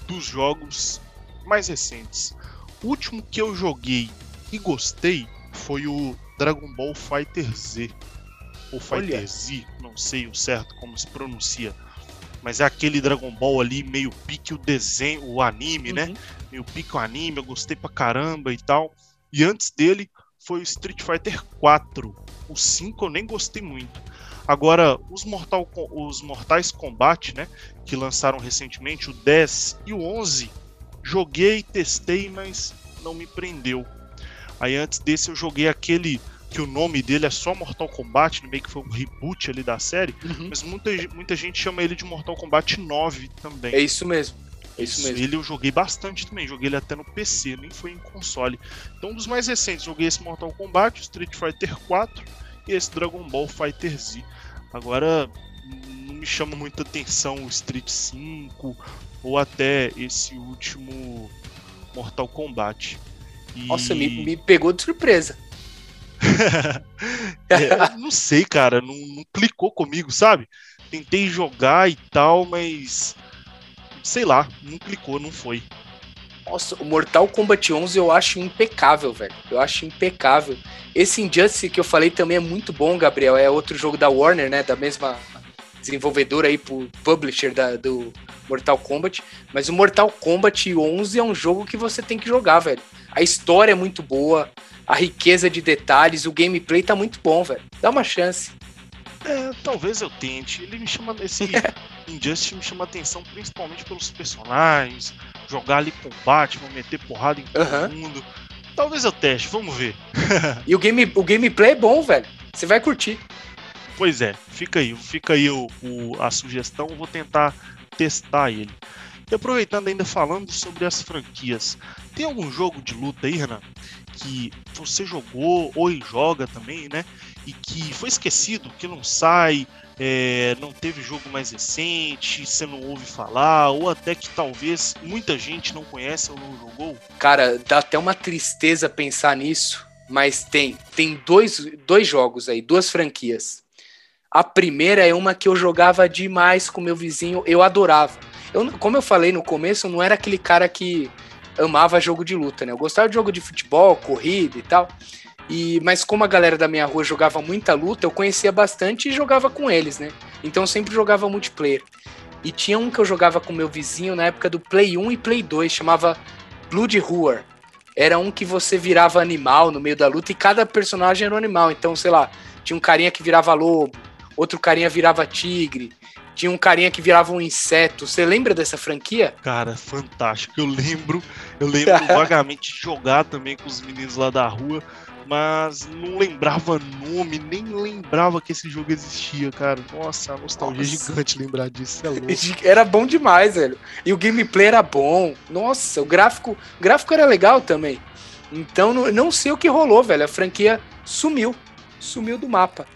Speaker 1: dos jogos mais recentes. O último que eu joguei e gostei foi o Dragon Ball Fighter Z. Ou Fighter. Z, não sei o certo como se pronuncia. Mas é aquele Dragon Ball ali, meio pique o desenho, o anime, né?
Speaker 2: Uhum.
Speaker 1: Meio pique o anime, eu gostei pra caramba e tal. E antes dele foi o Street Fighter 4. O 5 eu nem gostei muito. Agora, os, Mortal, os Mortais Kombat, né? Que lançaram recentemente, o 10 e o 11, joguei, testei, mas não me prendeu. Aí antes desse eu joguei aquele que o nome dele é só Mortal Kombat, meio que foi um reboot ali da série,
Speaker 2: Uhum.
Speaker 1: mas muita, muita gente chama ele de Mortal Kombat 9 também.
Speaker 2: É isso mesmo. É isso mesmo.
Speaker 1: Ele eu joguei bastante também, joguei ele até no PC, nem foi em console. Então, um dos mais recentes, joguei esse Mortal Kombat, Street Fighter 4 e esse Dragon Ball Fighter Z. Agora, não me chama muita atenção o Street 5 ou até esse último Mortal Kombat. E-
Speaker 2: Nossa, me, me pegou de surpresa.
Speaker 1: É, não sei, cara, não, não clicou comigo, sabe? Tentei jogar e tal, mas sei lá, não clicou, não foi.
Speaker 2: Nossa, o Mortal Kombat 11 eu acho impecável, velho. Eu acho impecável. Esse Injustice que eu falei também é muito bom, Gabriel. É outro jogo da Warner, né? Da mesma desenvolvedora aí, publisher da, do Mortal Kombat. Mas o Mortal Kombat 11 é um jogo que você tem que jogar, velho. A história é muito boa, a riqueza de detalhes, o gameplay tá muito bom, velho. Dá uma chance.
Speaker 1: É, talvez eu tente. Ele me chama esse Injustice me chama atenção principalmente pelos personagens, jogar ali combate, vou meter porrada em todo
Speaker 2: Aham.
Speaker 1: mundo. Talvez eu teste, vamos ver.
Speaker 2: E o, game, o gameplay é bom, velho. Você vai curtir.
Speaker 1: Pois é, fica aí, fica aí o, o- a sugestão, eu vou tentar testar ele. E aproveitando ainda falando sobre as franquias, tem algum jogo de luta aí, Renan, que você jogou ou joga também, né? E que foi esquecido, que não sai, é, não teve jogo mais recente, você não ouve falar, ou até que talvez muita gente não conhece ou não jogou?
Speaker 2: Cara, dá até uma tristeza pensar nisso, mas tem. Tem dois, dois jogos aí, duas franquias. A primeira é uma que eu jogava demais com meu vizinho, eu adorava. Eu, como eu falei no começo, eu não era aquele cara que amava jogo de luta, né? Eu gostava de jogo de futebol, corrida e tal. E, mas como a galera da minha rua jogava muita luta, eu conhecia bastante e jogava com eles, né? Então eu sempre jogava multiplayer. E tinha um que eu jogava com meu vizinho na época do Play 1 e Play 2, chamava Blood Roar. Era um que você virava animal no meio da luta e cada personagem era um animal. Então, sei lá, tinha um carinha que virava lobo, outro carinha virava tigre, tinha um carinha que virava um inseto. Você lembra dessa franquia?
Speaker 1: Cara, fantástico. Eu lembro, eu lembro vagamente de jogar também com os meninos lá da rua, mas não lembrava nome, nem lembrava que esse jogo existia, cara. Nossa, a nostalgia
Speaker 2: Nossa.
Speaker 1: gigante lembrar disso, é louco.
Speaker 2: Era bom demais, velho. E o gameplay era bom. Nossa, o gráfico, o gráfico era legal também. Então, não, não sei o que rolou, velho. A franquia sumiu. Sumiu do mapa.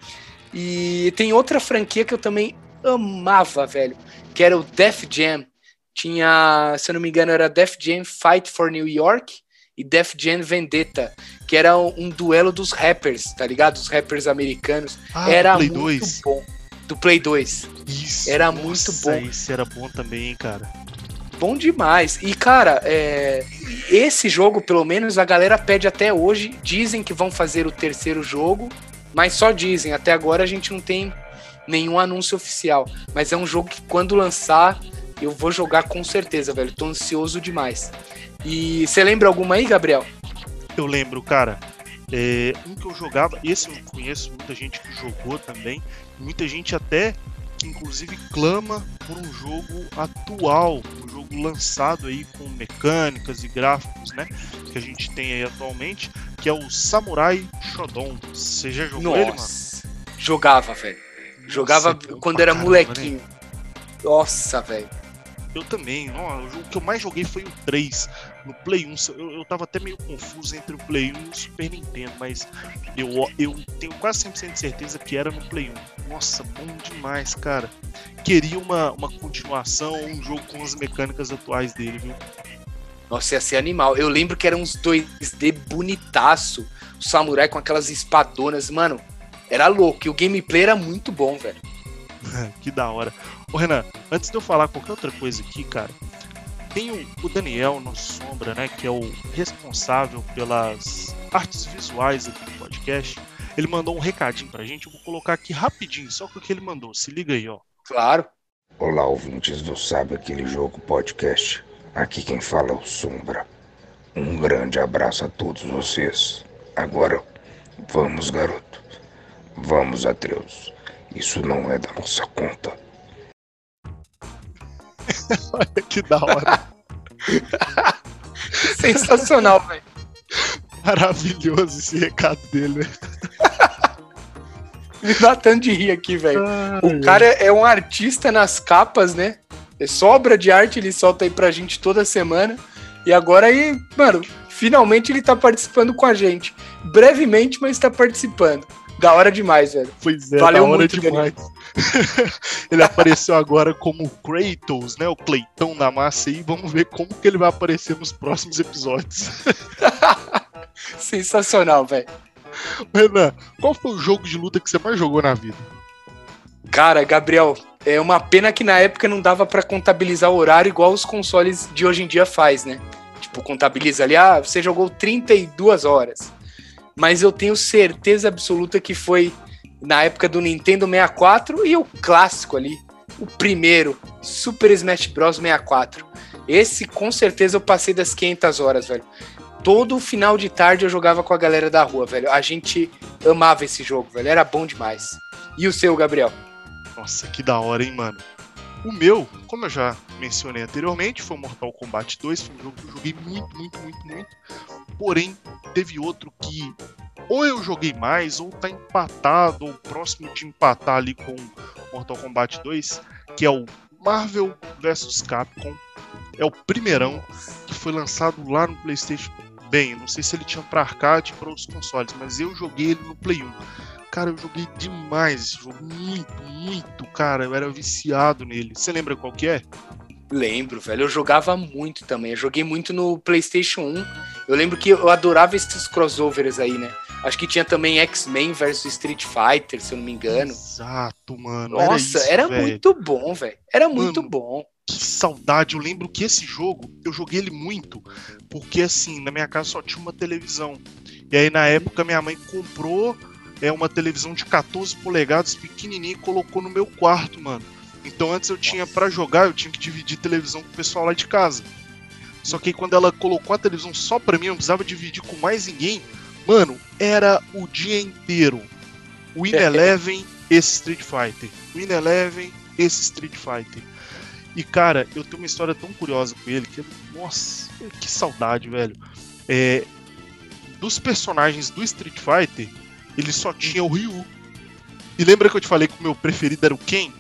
Speaker 2: E tem outra franquia que eu também amava, velho, que era o Def Jam. Tinha, se eu não me engano, era Def Jam Fight for New York e Def Jam Vendetta, que era um, duelo dos rappers, tá ligado? Os rappers americanos.
Speaker 1: Ah,
Speaker 2: era
Speaker 1: do Play
Speaker 2: muito
Speaker 1: 2.
Speaker 2: bom. Do Play 2.
Speaker 1: Isso.
Speaker 2: Era
Speaker 1: nossa,
Speaker 2: muito bom.
Speaker 1: Esse era bom também, hein, cara.
Speaker 2: Bom demais. E, cara, é, esse jogo, pelo menos, a galera pede até hoje. Dizem que vão fazer o terceiro jogo, mas só dizem. Até agora a gente não tem nenhum anúncio oficial. Mas é um jogo que, quando lançar, eu vou jogar com certeza, velho. Tô ansioso demais. E você lembra alguma aí, Gabriel?
Speaker 1: Eu lembro, cara. É, um que eu jogava, esse eu conheço muita gente que jogou também, muita gente até que inclusive clama por um jogo atual, um jogo lançado aí com mecânicas e gráficos, né, que a gente tem aí atualmente, que é o Samurai Shodown. Você já jogou
Speaker 2: Nossa.
Speaker 1: ele, mano?
Speaker 2: Jogava, velho. Jogava
Speaker 1: Nossa,
Speaker 2: quando era
Speaker 1: caramba,
Speaker 2: molequinho. Nossa, velho.
Speaker 1: Eu também. Ó, o jogo que eu mais joguei foi o 3 no Play 1. Eu, eu tava até meio confuso entre o Play 1 e o Super Nintendo, mas eu, eu tenho quase 100% de certeza que era no Play 1. Nossa, bom demais, cara. Queria uma, uma continuação, um jogo com as mecânicas atuais dele, viu?
Speaker 2: Nossa, ia ser animal. Eu lembro que eram uns 2D bonitaço. O samurai com aquelas espadonas. Mano, era louco. E o gameplay era muito bom, velho.
Speaker 1: que da hora. Ô Renan, antes de eu falar qualquer outra coisa aqui, cara, tem o, o Daniel, nosso sombra, né, que é o responsável pelas artes visuais aqui do podcast. Ele mandou um recadinho pra gente, eu vou colocar aqui rapidinho, só com o que ele mandou. Se liga aí, ó.
Speaker 2: Claro.
Speaker 5: Olá, ouvintes do Sabe Aquele Jogo Podcast. Aqui quem fala é o Sombra. Um grande abraço a todos vocês. Agora, vamos, garoto. Vamos, Atreus. Isso não é da nossa conta.
Speaker 1: Olha que da hora.
Speaker 2: Sensacional, velho.
Speaker 1: Maravilhoso esse recado dele, né?
Speaker 2: Me dá tanto de rir aqui, velho. O cara é um artista nas capas, né? É sobra de arte, ele solta aí pra gente toda semana. E agora aí, mano, finalmente ele tá participando com a gente. Brevemente, mas tá participando. Da hora demais, velho.
Speaker 1: Pois é,
Speaker 2: Valeu
Speaker 1: da hora
Speaker 2: muito,
Speaker 1: demais. ele apareceu agora como Kratos, né? O Cleitão da massa aí. Vamos ver como que ele vai aparecer nos próximos episódios.
Speaker 2: Sensacional, velho.
Speaker 1: Renan, qual foi o jogo de luta que você mais jogou na vida?
Speaker 2: Cara, Gabriel, é uma pena que na época não dava pra contabilizar o horário igual os consoles de hoje em dia faz, né? Tipo, contabiliza ali, ah, você jogou 32 horas. Mas eu tenho certeza absoluta que foi na época do Nintendo 64 e o clássico ali, o primeiro, Super Smash Bros 64. Esse com certeza eu passei das 500 horas, velho. Todo final de tarde eu jogava com a galera da rua, velho. A gente amava esse jogo, velho. Era bom demais. E o seu, Gabriel?
Speaker 1: Nossa, que da hora, hein, mano? O meu, como eu já mencionei anteriormente, foi Mortal Kombat 2. Foi um jogo que eu joguei muito, muito, muito, muito. Porém, teve outro que ou eu joguei mais, ou tá empatado, ou próximo de empatar ali com Mortal Kombat 2, que é o Marvel vs Capcom. É o primeirão que foi lançado lá no PlayStation. Bem, não sei se ele tinha para arcade e para outros consoles, mas eu joguei ele no Play 1. Cara, eu joguei demais esse jogo, muito, muito, cara. Eu era viciado nele. Você lembra qual que é?
Speaker 2: Lembro, velho. Eu jogava muito também. Eu joguei muito no PlayStation 1. Eu lembro que eu adorava esses crossovers aí, né? Acho que tinha também X-Men versus Street Fighter, se eu não me engano.
Speaker 1: Exato, mano.
Speaker 2: Nossa,
Speaker 1: isso,
Speaker 2: era, muito bom, velho. Era muito
Speaker 1: Mano,
Speaker 2: bom.
Speaker 1: Que saudade. Eu lembro que esse jogo, eu joguei ele muito, porque assim, na minha casa só tinha uma televisão. E aí na época minha mãe comprou é uma televisão de 14 polegadas pequenininha e colocou no meu quarto, mano. Então antes eu tinha pra jogar, eu tinha que dividir televisão com o pessoal lá de casa. Só que quando ela colocou a televisão só pra mim, eu não precisava dividir com mais ninguém. Mano, era o dia inteiro. Win Eleven, esse Street Fighter. Win Eleven, esse Street Fighter. E cara, eu tenho uma história tão curiosa com ele que, nossa, que saudade, velho. É, dos personagens do Street Fighter, ele só tinha o Ryu. E lembra que eu te falei que o meu preferido era o Ken?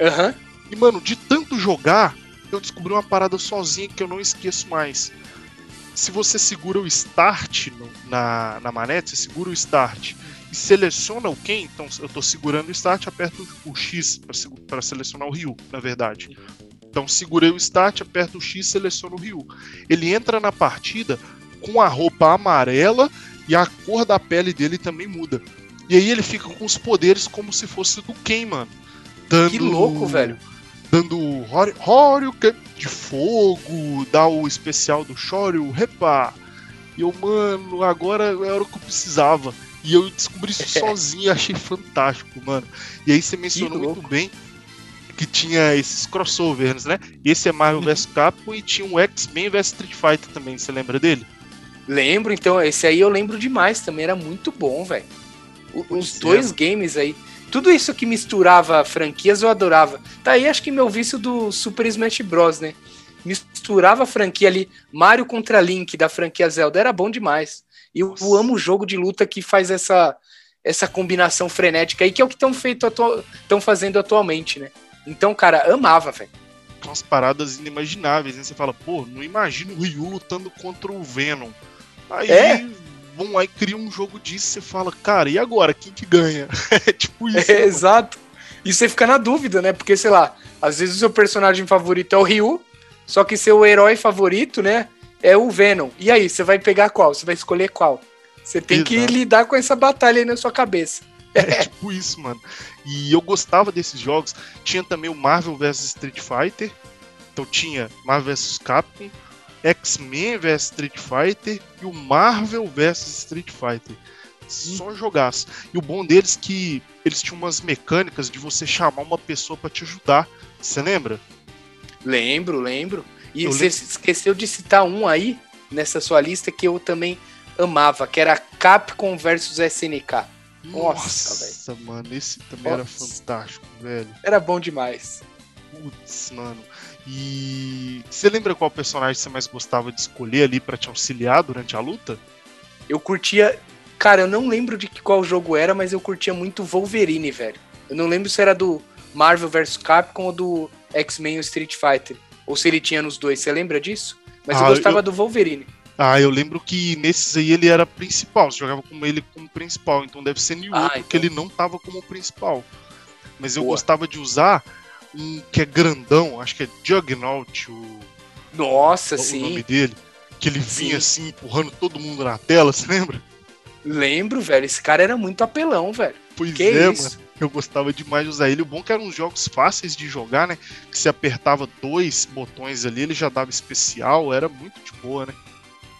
Speaker 2: Aham.
Speaker 1: E, mano, de tanto jogar, eu descobri uma parada sozinha que eu não esqueço mais. Se você segura o Start no- na, na manete, você segura o Start e seleciona o Ken, então eu tô segurando o Start, aperto o X para selecionar o Ryu, na verdade. Então segurei o Start, aperto o X, seleciono o Ryu. Ele entra na partida com a roupa amarela e a cor da pele dele também muda. E aí ele fica com os poderes como se fosse do Ken, mano. Dando...
Speaker 2: Que louco, velho.
Speaker 1: Dando Hori- Horyuken de fogo, dá o especial do Shoryu, repa. E eu, mano, agora era o que eu precisava. E eu descobri isso sozinho e achei fantástico, mano. E aí você mencionou muito bem que tinha esses crossovers, né? Esse é Marvel vs Capcom e tinha um X-Men vs Street Fighter também, você lembra dele?
Speaker 2: Lembro, então, esse aí eu lembro demais também, era muito bom, velho. O-
Speaker 1: Pois
Speaker 2: Os
Speaker 1: é,
Speaker 2: dois
Speaker 1: mano.
Speaker 2: games aí. Tudo isso que misturava franquias eu adorava. Tá aí, acho que meu vício do Super Smash Bros, né? Misturava a franquia ali, Mario contra Link da franquia Zelda, era bom demais. E eu
Speaker 1: Nossa.
Speaker 2: amo o jogo de luta que faz essa, essa combinação frenética aí, que é o que estão feito estão fazendo atualmente, né? Então, cara, amava, velho.
Speaker 1: Umas paradas inimagináveis, né? Você fala, pô, não imagino o Ryu lutando contra o Venom. Aí
Speaker 2: É.
Speaker 1: vão lá e criam um jogo disso, você fala, cara, e agora? Quem que ganha? É tipo isso.
Speaker 2: É,
Speaker 1: né,
Speaker 2: exato. E você fica na dúvida, né? Porque, sei lá, às vezes o seu personagem favorito é o Ryu, só que seu herói favorito, né, é o Venom. E aí, você vai pegar qual? Você vai escolher qual? Você tem que
Speaker 1: Exato.
Speaker 2: lidar com essa batalha aí na sua cabeça.
Speaker 1: É tipo isso, mano. E eu gostava desses jogos. Tinha também o Marvel vs Street Fighter. Então tinha Marvel vs Capcom, X-Men vs Street Fighter e o Marvel vs Street Fighter. Só jogaço. E o bom deles é que eles tinham umas mecânicas de você chamar uma pessoa pra te ajudar. Você lembra?
Speaker 2: Lembro, lembro. E
Speaker 1: Eu
Speaker 2: você
Speaker 1: lembro.
Speaker 2: esqueceu de citar um aí, nessa sua lista, que eu também amava, que era Capcom versus SNK. Nossa,
Speaker 1: Nossa, mano, esse também era
Speaker 2: Nossa.
Speaker 1: fantástico, velho.
Speaker 2: Era bom demais.
Speaker 1: Putz, mano. E você lembra qual personagem você mais gostava de escolher ali pra te auxiliar durante a luta?
Speaker 2: Eu curtia. Cara, eu não lembro de qual jogo era, mas eu curtia muito Wolverine, velho. Eu não lembro se era do Marvel vs Capcom ou do X-Men ou Street Fighter. Ou se ele tinha nos dois. Você lembra disso? Mas eu
Speaker 1: Ah,
Speaker 2: gostava
Speaker 1: eu-
Speaker 2: do Wolverine.
Speaker 1: Ah, eu lembro que nesses aí ele era principal, você jogava com ele como principal, então deve ser nenhum
Speaker 2: Ah,
Speaker 1: outro
Speaker 2: então.
Speaker 1: ele não tava como principal. Mas eu
Speaker 2: Boa.
Speaker 1: gostava de usar um que é grandão, acho que é Juggernaut, o,
Speaker 2: Nossa,
Speaker 1: o
Speaker 2: sim.
Speaker 1: nome dele, que ele vinha
Speaker 2: Sim.
Speaker 1: assim empurrando todo mundo na tela, você lembra?
Speaker 2: Lembro, velho. Esse cara era muito apelão, velho.
Speaker 1: Pois
Speaker 2: Que
Speaker 1: é,
Speaker 2: isso?
Speaker 1: mano. Eu gostava demais de usar ele. O bom é que eram uns jogos fáceis de jogar, né? Que se apertava dois botões ali, ele já dava especial, era muito de boa, né?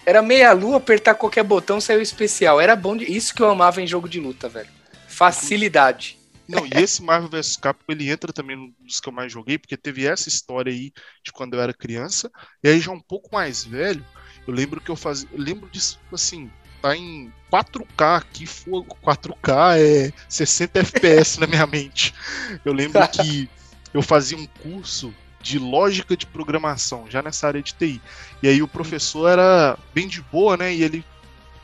Speaker 2: Era meia lua, apertar qualquer botão saiu especial. Era bom de... Isso que eu amava em jogo de luta, velho. Facilidade.
Speaker 1: Não, e esse Marvel vs Capcom, ele entra também num dos que eu mais joguei, porque teve essa história aí de quando eu era criança, e aí já um pouco mais velho, eu lembro que eu fazia, eu lembro disso, assim, tá em 4K aqui, for- 4K é 60 FPS na minha mente. Eu lembro que eu fazia um curso de lógica de programação, já nessa área de TI. E aí o professor era bem de boa, né? E ele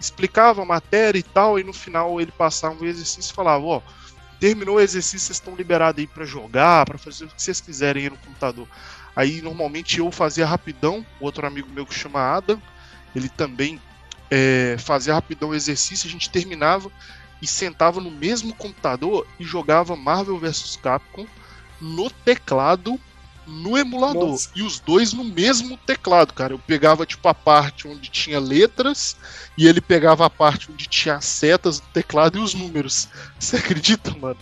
Speaker 1: explicava a matéria e tal, e no final ele passava um exercício e falava, ó, terminou o exercício, vocês estão liberados aí pra jogar, pra fazer o que vocês quiserem aí no computador. Aí normalmente eu fazia rapidão, outro amigo meu que chama Adam, ele também é, fazia rapidão o exercício, a gente terminava e sentava no mesmo computador e jogava Marvel vs Capcom no teclado no emulador.
Speaker 2: Nossa.
Speaker 1: E os dois no mesmo teclado, cara. Eu pegava tipo a parte onde tinha letras e ele pegava a parte onde tinha setas do teclado e os números. Você acredita, mano?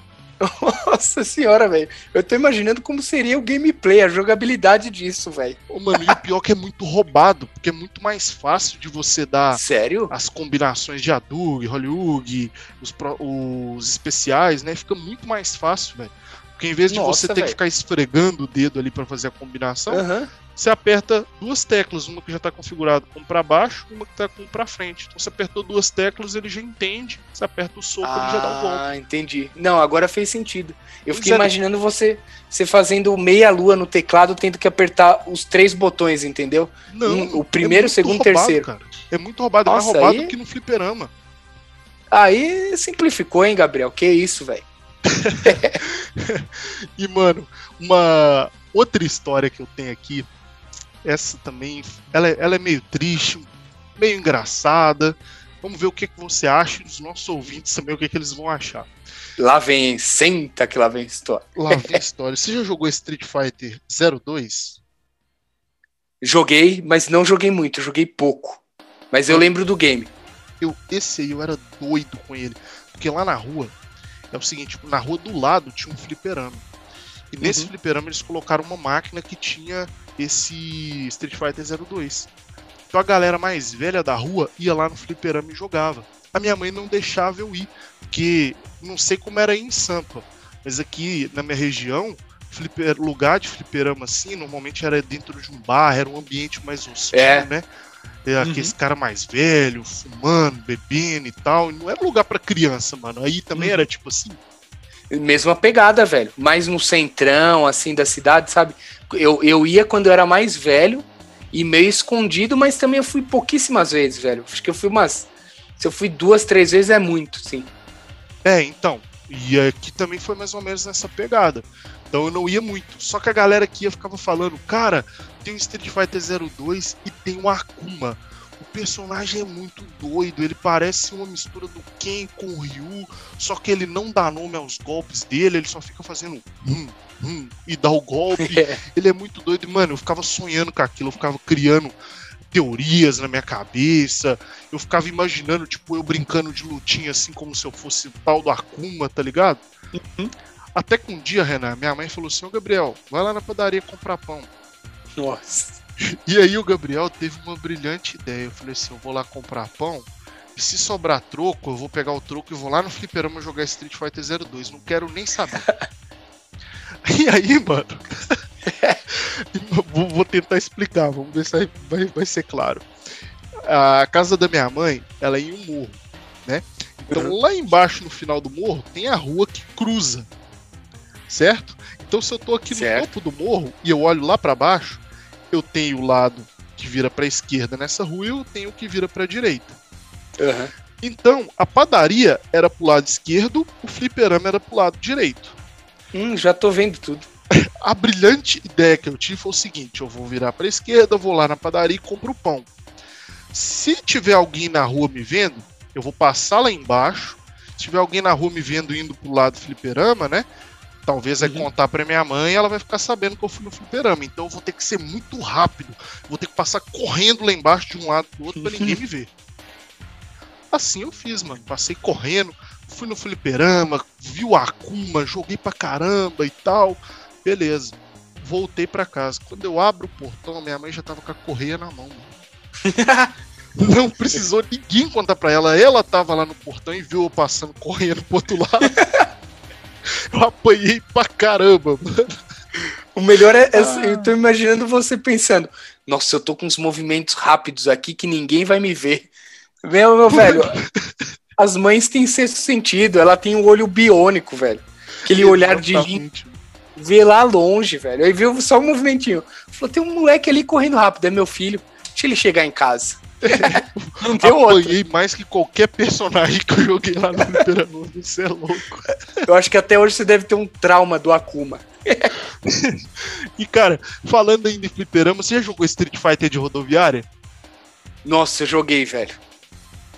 Speaker 2: Nossa senhora, velho. Eu tô imaginando como seria o gameplay, a jogabilidade disso, velho.
Speaker 1: Ô, mano, e o pior é que é muito roubado, porque é muito mais fácil de você dar
Speaker 2: Sério?
Speaker 1: as combinações de Hadouken, Hollywood, os, os especiais, né? Fica muito mais fácil, velho. Porque em vez de
Speaker 2: Nossa,
Speaker 1: você ter
Speaker 2: velho.
Speaker 1: que ficar esfregando o dedo ali pra fazer a combinação,
Speaker 2: Aham.
Speaker 1: você aperta duas teclas, uma que já tá configurada como pra baixo, uma que tá como pra frente. Então você apertou duas teclas, ele já entende. Você aperta o soco, ele já dá um golpe.
Speaker 2: Ah, entendi. Não, agora fez sentido. Eu fiquei
Speaker 1: é.
Speaker 2: imaginando você, você fazendo meia lua no teclado, tendo que apertar os três botões, entendeu?
Speaker 1: Não,
Speaker 2: Um- o primeiro,
Speaker 1: muito
Speaker 2: segundo,
Speaker 1: roubado,
Speaker 2: terceiro.
Speaker 1: Cara. É muito roubado, é
Speaker 2: Nossa,
Speaker 1: mais roubado
Speaker 2: aí-
Speaker 1: que no fliperama.
Speaker 2: Aí simplificou, hein, Gabriel? Que isso, velho.
Speaker 1: E, mano, uma outra história que eu tenho aqui, essa também, ela, é- ela é meio triste, meio engraçada. Vamos ver o que, que você acha e os nossos ouvintes também, o que, que eles vão achar.
Speaker 2: Lá vem, senta que lá vem história.
Speaker 1: Lá vem história. Você já jogou Street Fighter 02?
Speaker 2: Joguei, mas não joguei muito, joguei pouco. Mas eu lembro do game.
Speaker 1: Eu, esse aí eu era doido com ele. Porque lá na rua, é o seguinte, tipo, na rua do lado tinha um fliperama. E nesse
Speaker 2: Uhum.
Speaker 1: fliperama eles colocaram uma máquina que tinha esse Street Fighter 02. Então a galera mais velha da rua ia lá no fliperama e jogava. A minha mãe não deixava eu ir, porque não sei como era em Sampa, mas aqui na minha região, fliper- lugar de fliperama assim, normalmente era dentro de um bar, era um ambiente mais hostil,
Speaker 2: É.
Speaker 1: né? É, Aqueles cara mais velho, fumando, bebendo e tal. Não era lugar pra criança, mano. Aí também
Speaker 2: Uhum.
Speaker 1: era tipo assim,
Speaker 2: Mesma pegada, velho. Mais no centrão, assim, da cidade, sabe? Eu, eu ia quando eu era mais velho e meio escondido, mas também eu fui pouquíssimas vezes, velho. Acho que eu fui umas. Se eu fui duas, três vezes é muito, sim.
Speaker 1: É, então. E aqui também foi mais ou menos nessa pegada. Então eu não ia muito. Só que a galera aqui ia ficava falando, cara, tem o Street Fighter 02 e tem o Akuma. O personagem é muito doido, ele parece uma mistura do Ken com o Ryu, só que ele não dá nome aos golpes dele, ele só fica fazendo hum, hum, e dá o golpe. ele é muito doido, e, mano, eu ficava sonhando com aquilo, eu ficava criando teorias na minha cabeça, eu ficava imaginando, tipo, eu brincando de lutinha assim como se eu fosse o tal do Akuma, tá ligado? Até que um dia, Renan, minha mãe falou assim, ô Gabriel, vai lá na padaria comprar pão.
Speaker 2: Nossa.
Speaker 1: E aí o Gabriel teve uma brilhante ideia. Eu falei assim, eu vou lá comprar pão. E se sobrar troco, eu vou pegar o troco e vou lá no fliperama jogar Street Fighter 02. Não quero nem saber. e aí, mano. vou, tentar explicar, vamos ver se vai, vai, ser claro. A casa da minha mãe, ela é em um morro, né? Então lá embaixo no final do morro tem a rua que cruza. Certo? Então se eu tô aqui no
Speaker 2: Certo.
Speaker 1: topo do morro e eu olho lá pra baixo, eu tenho o lado que vira pra esquerda nessa rua e eu tenho o que vira pra direita.
Speaker 2: Aham.
Speaker 1: Então, a padaria era pro lado esquerdo, o fliperama era pro lado direito.
Speaker 2: Hum, já tô vendo tudo.
Speaker 1: A brilhante ideia que eu tive foi o seguinte: eu vou virar pra esquerda, vou lá na padaria e compro o pão. Se tiver alguém na rua me vendo, eu vou passar lá embaixo. Se tiver alguém na rua me vendo indo pro lado do fliperama, né? Talvez
Speaker 2: Uhum.
Speaker 1: contar pra minha mãe e ela vai ficar sabendo que eu fui no fliperama. Então eu vou ter que ser muito rápido. Vou ter que passar correndo lá embaixo de um lado pro outro pra ninguém me ver. Assim eu fiz, mano. Passei correndo, fui no fliperama, vi o Akuma, joguei pra caramba e tal. Beleza. Voltei pra casa. Quando eu abro o portão, minha mãe já tava com a correia na mão. Não precisou ninguém contar pra ela. Ela tava lá no portão e viu eu passando correndo pro outro lado. Eu apanhei pra caramba, mano.
Speaker 2: O melhor é, é-
Speaker 1: Ah.
Speaker 2: eu tô imaginando você pensando, nossa, eu tô com uns movimentos rápidos aqui que ninguém vai me ver. Meu, meu velho, as mães têm sexto sentido, ela tem um olho biônico, velho. Aquele olhar de lin- Ver lá longe, velho. Aí viu só um movimentinho. Falou, tem um moleque ali correndo rápido, é meu filho. Deixa ele chegar em casa. Não deu outro.
Speaker 1: Apanhei mais que qualquer personagem que eu joguei lá no Fliperama. Você é louco.
Speaker 2: Eu acho que até hoje você deve ter um trauma do Akuma.
Speaker 1: E cara, falando ainda em fliperama, você já jogou Street Fighter de rodoviária?
Speaker 2: Nossa, eu joguei, velho.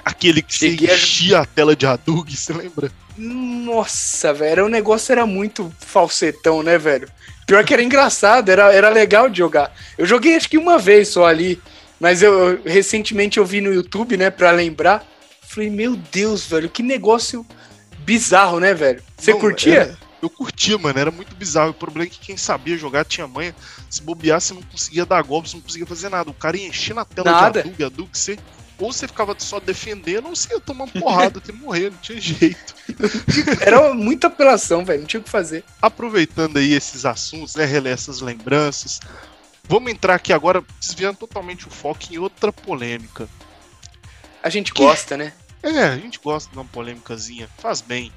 Speaker 1: Aquele que você
Speaker 2: Cheguei a-
Speaker 1: enchia a tela de Hadouken, você lembra?
Speaker 2: Nossa, velho, o negócio era muito falsetão, né, velho? Pior que era engraçado, era, era legal de jogar. Eu joguei acho que uma vez só ali, mas eu eu- recentemente eu vi no YouTube, né, pra lembrar. Falei, meu Deus, velho, que negócio bizarro, né, velho? Você
Speaker 1: Não,
Speaker 2: curtia?
Speaker 1: era- eu curtia, mano, era muito bizarro. O problema é que quem sabia jogar tinha manha. Se bobear, você não conseguia dar golpe, você não conseguia fazer nada. O cara ia enchendo a tela
Speaker 2: Nada.
Speaker 1: de Hadouken, Hadouken, você... Ou você ficava só defendendo, ou você ia tomar uma porrada até morrer, não tinha jeito.
Speaker 2: Era muita apelação, velho, não tinha o que fazer.
Speaker 1: aproveitando aí esses assuntos, né, reler essas lembranças, vamos entrar aqui agora, desviando totalmente o foco em outra polêmica.
Speaker 2: A gente
Speaker 1: Que-
Speaker 2: gosta, né?
Speaker 1: É, a gente gosta de uma polêmicazinha, faz bem.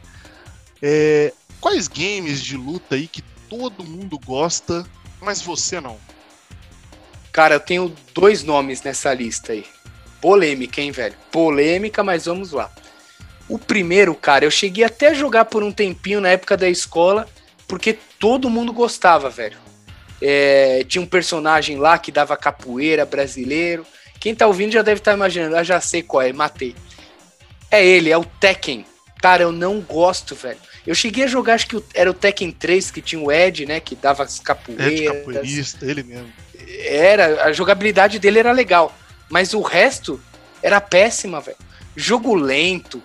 Speaker 1: É, quais games de luta aí que todo mundo gosta, mas você não?
Speaker 2: Cara, eu tenho dois nomes nessa lista aí. Polêmica, hein, velho? Polêmica, mas vamos lá. O primeiro, cara, eu cheguei até a jogar por um tempinho na época da escola, porque todo mundo gostava, velho. É, tinha um personagem lá que dava capoeira brasileiro. Quem tá ouvindo já deve estar imaginando, ah, já sei qual é, matei. É ele, é o Tekken. Cara, eu não gosto, velho. Eu cheguei a jogar, acho que era o Tekken 3, que tinha o Ed, né, que dava as capoeiras.
Speaker 1: capoeirista, ele mesmo.
Speaker 2: Era, a jogabilidade dele era legal, mas o resto era péssima, velho. Jogo lento.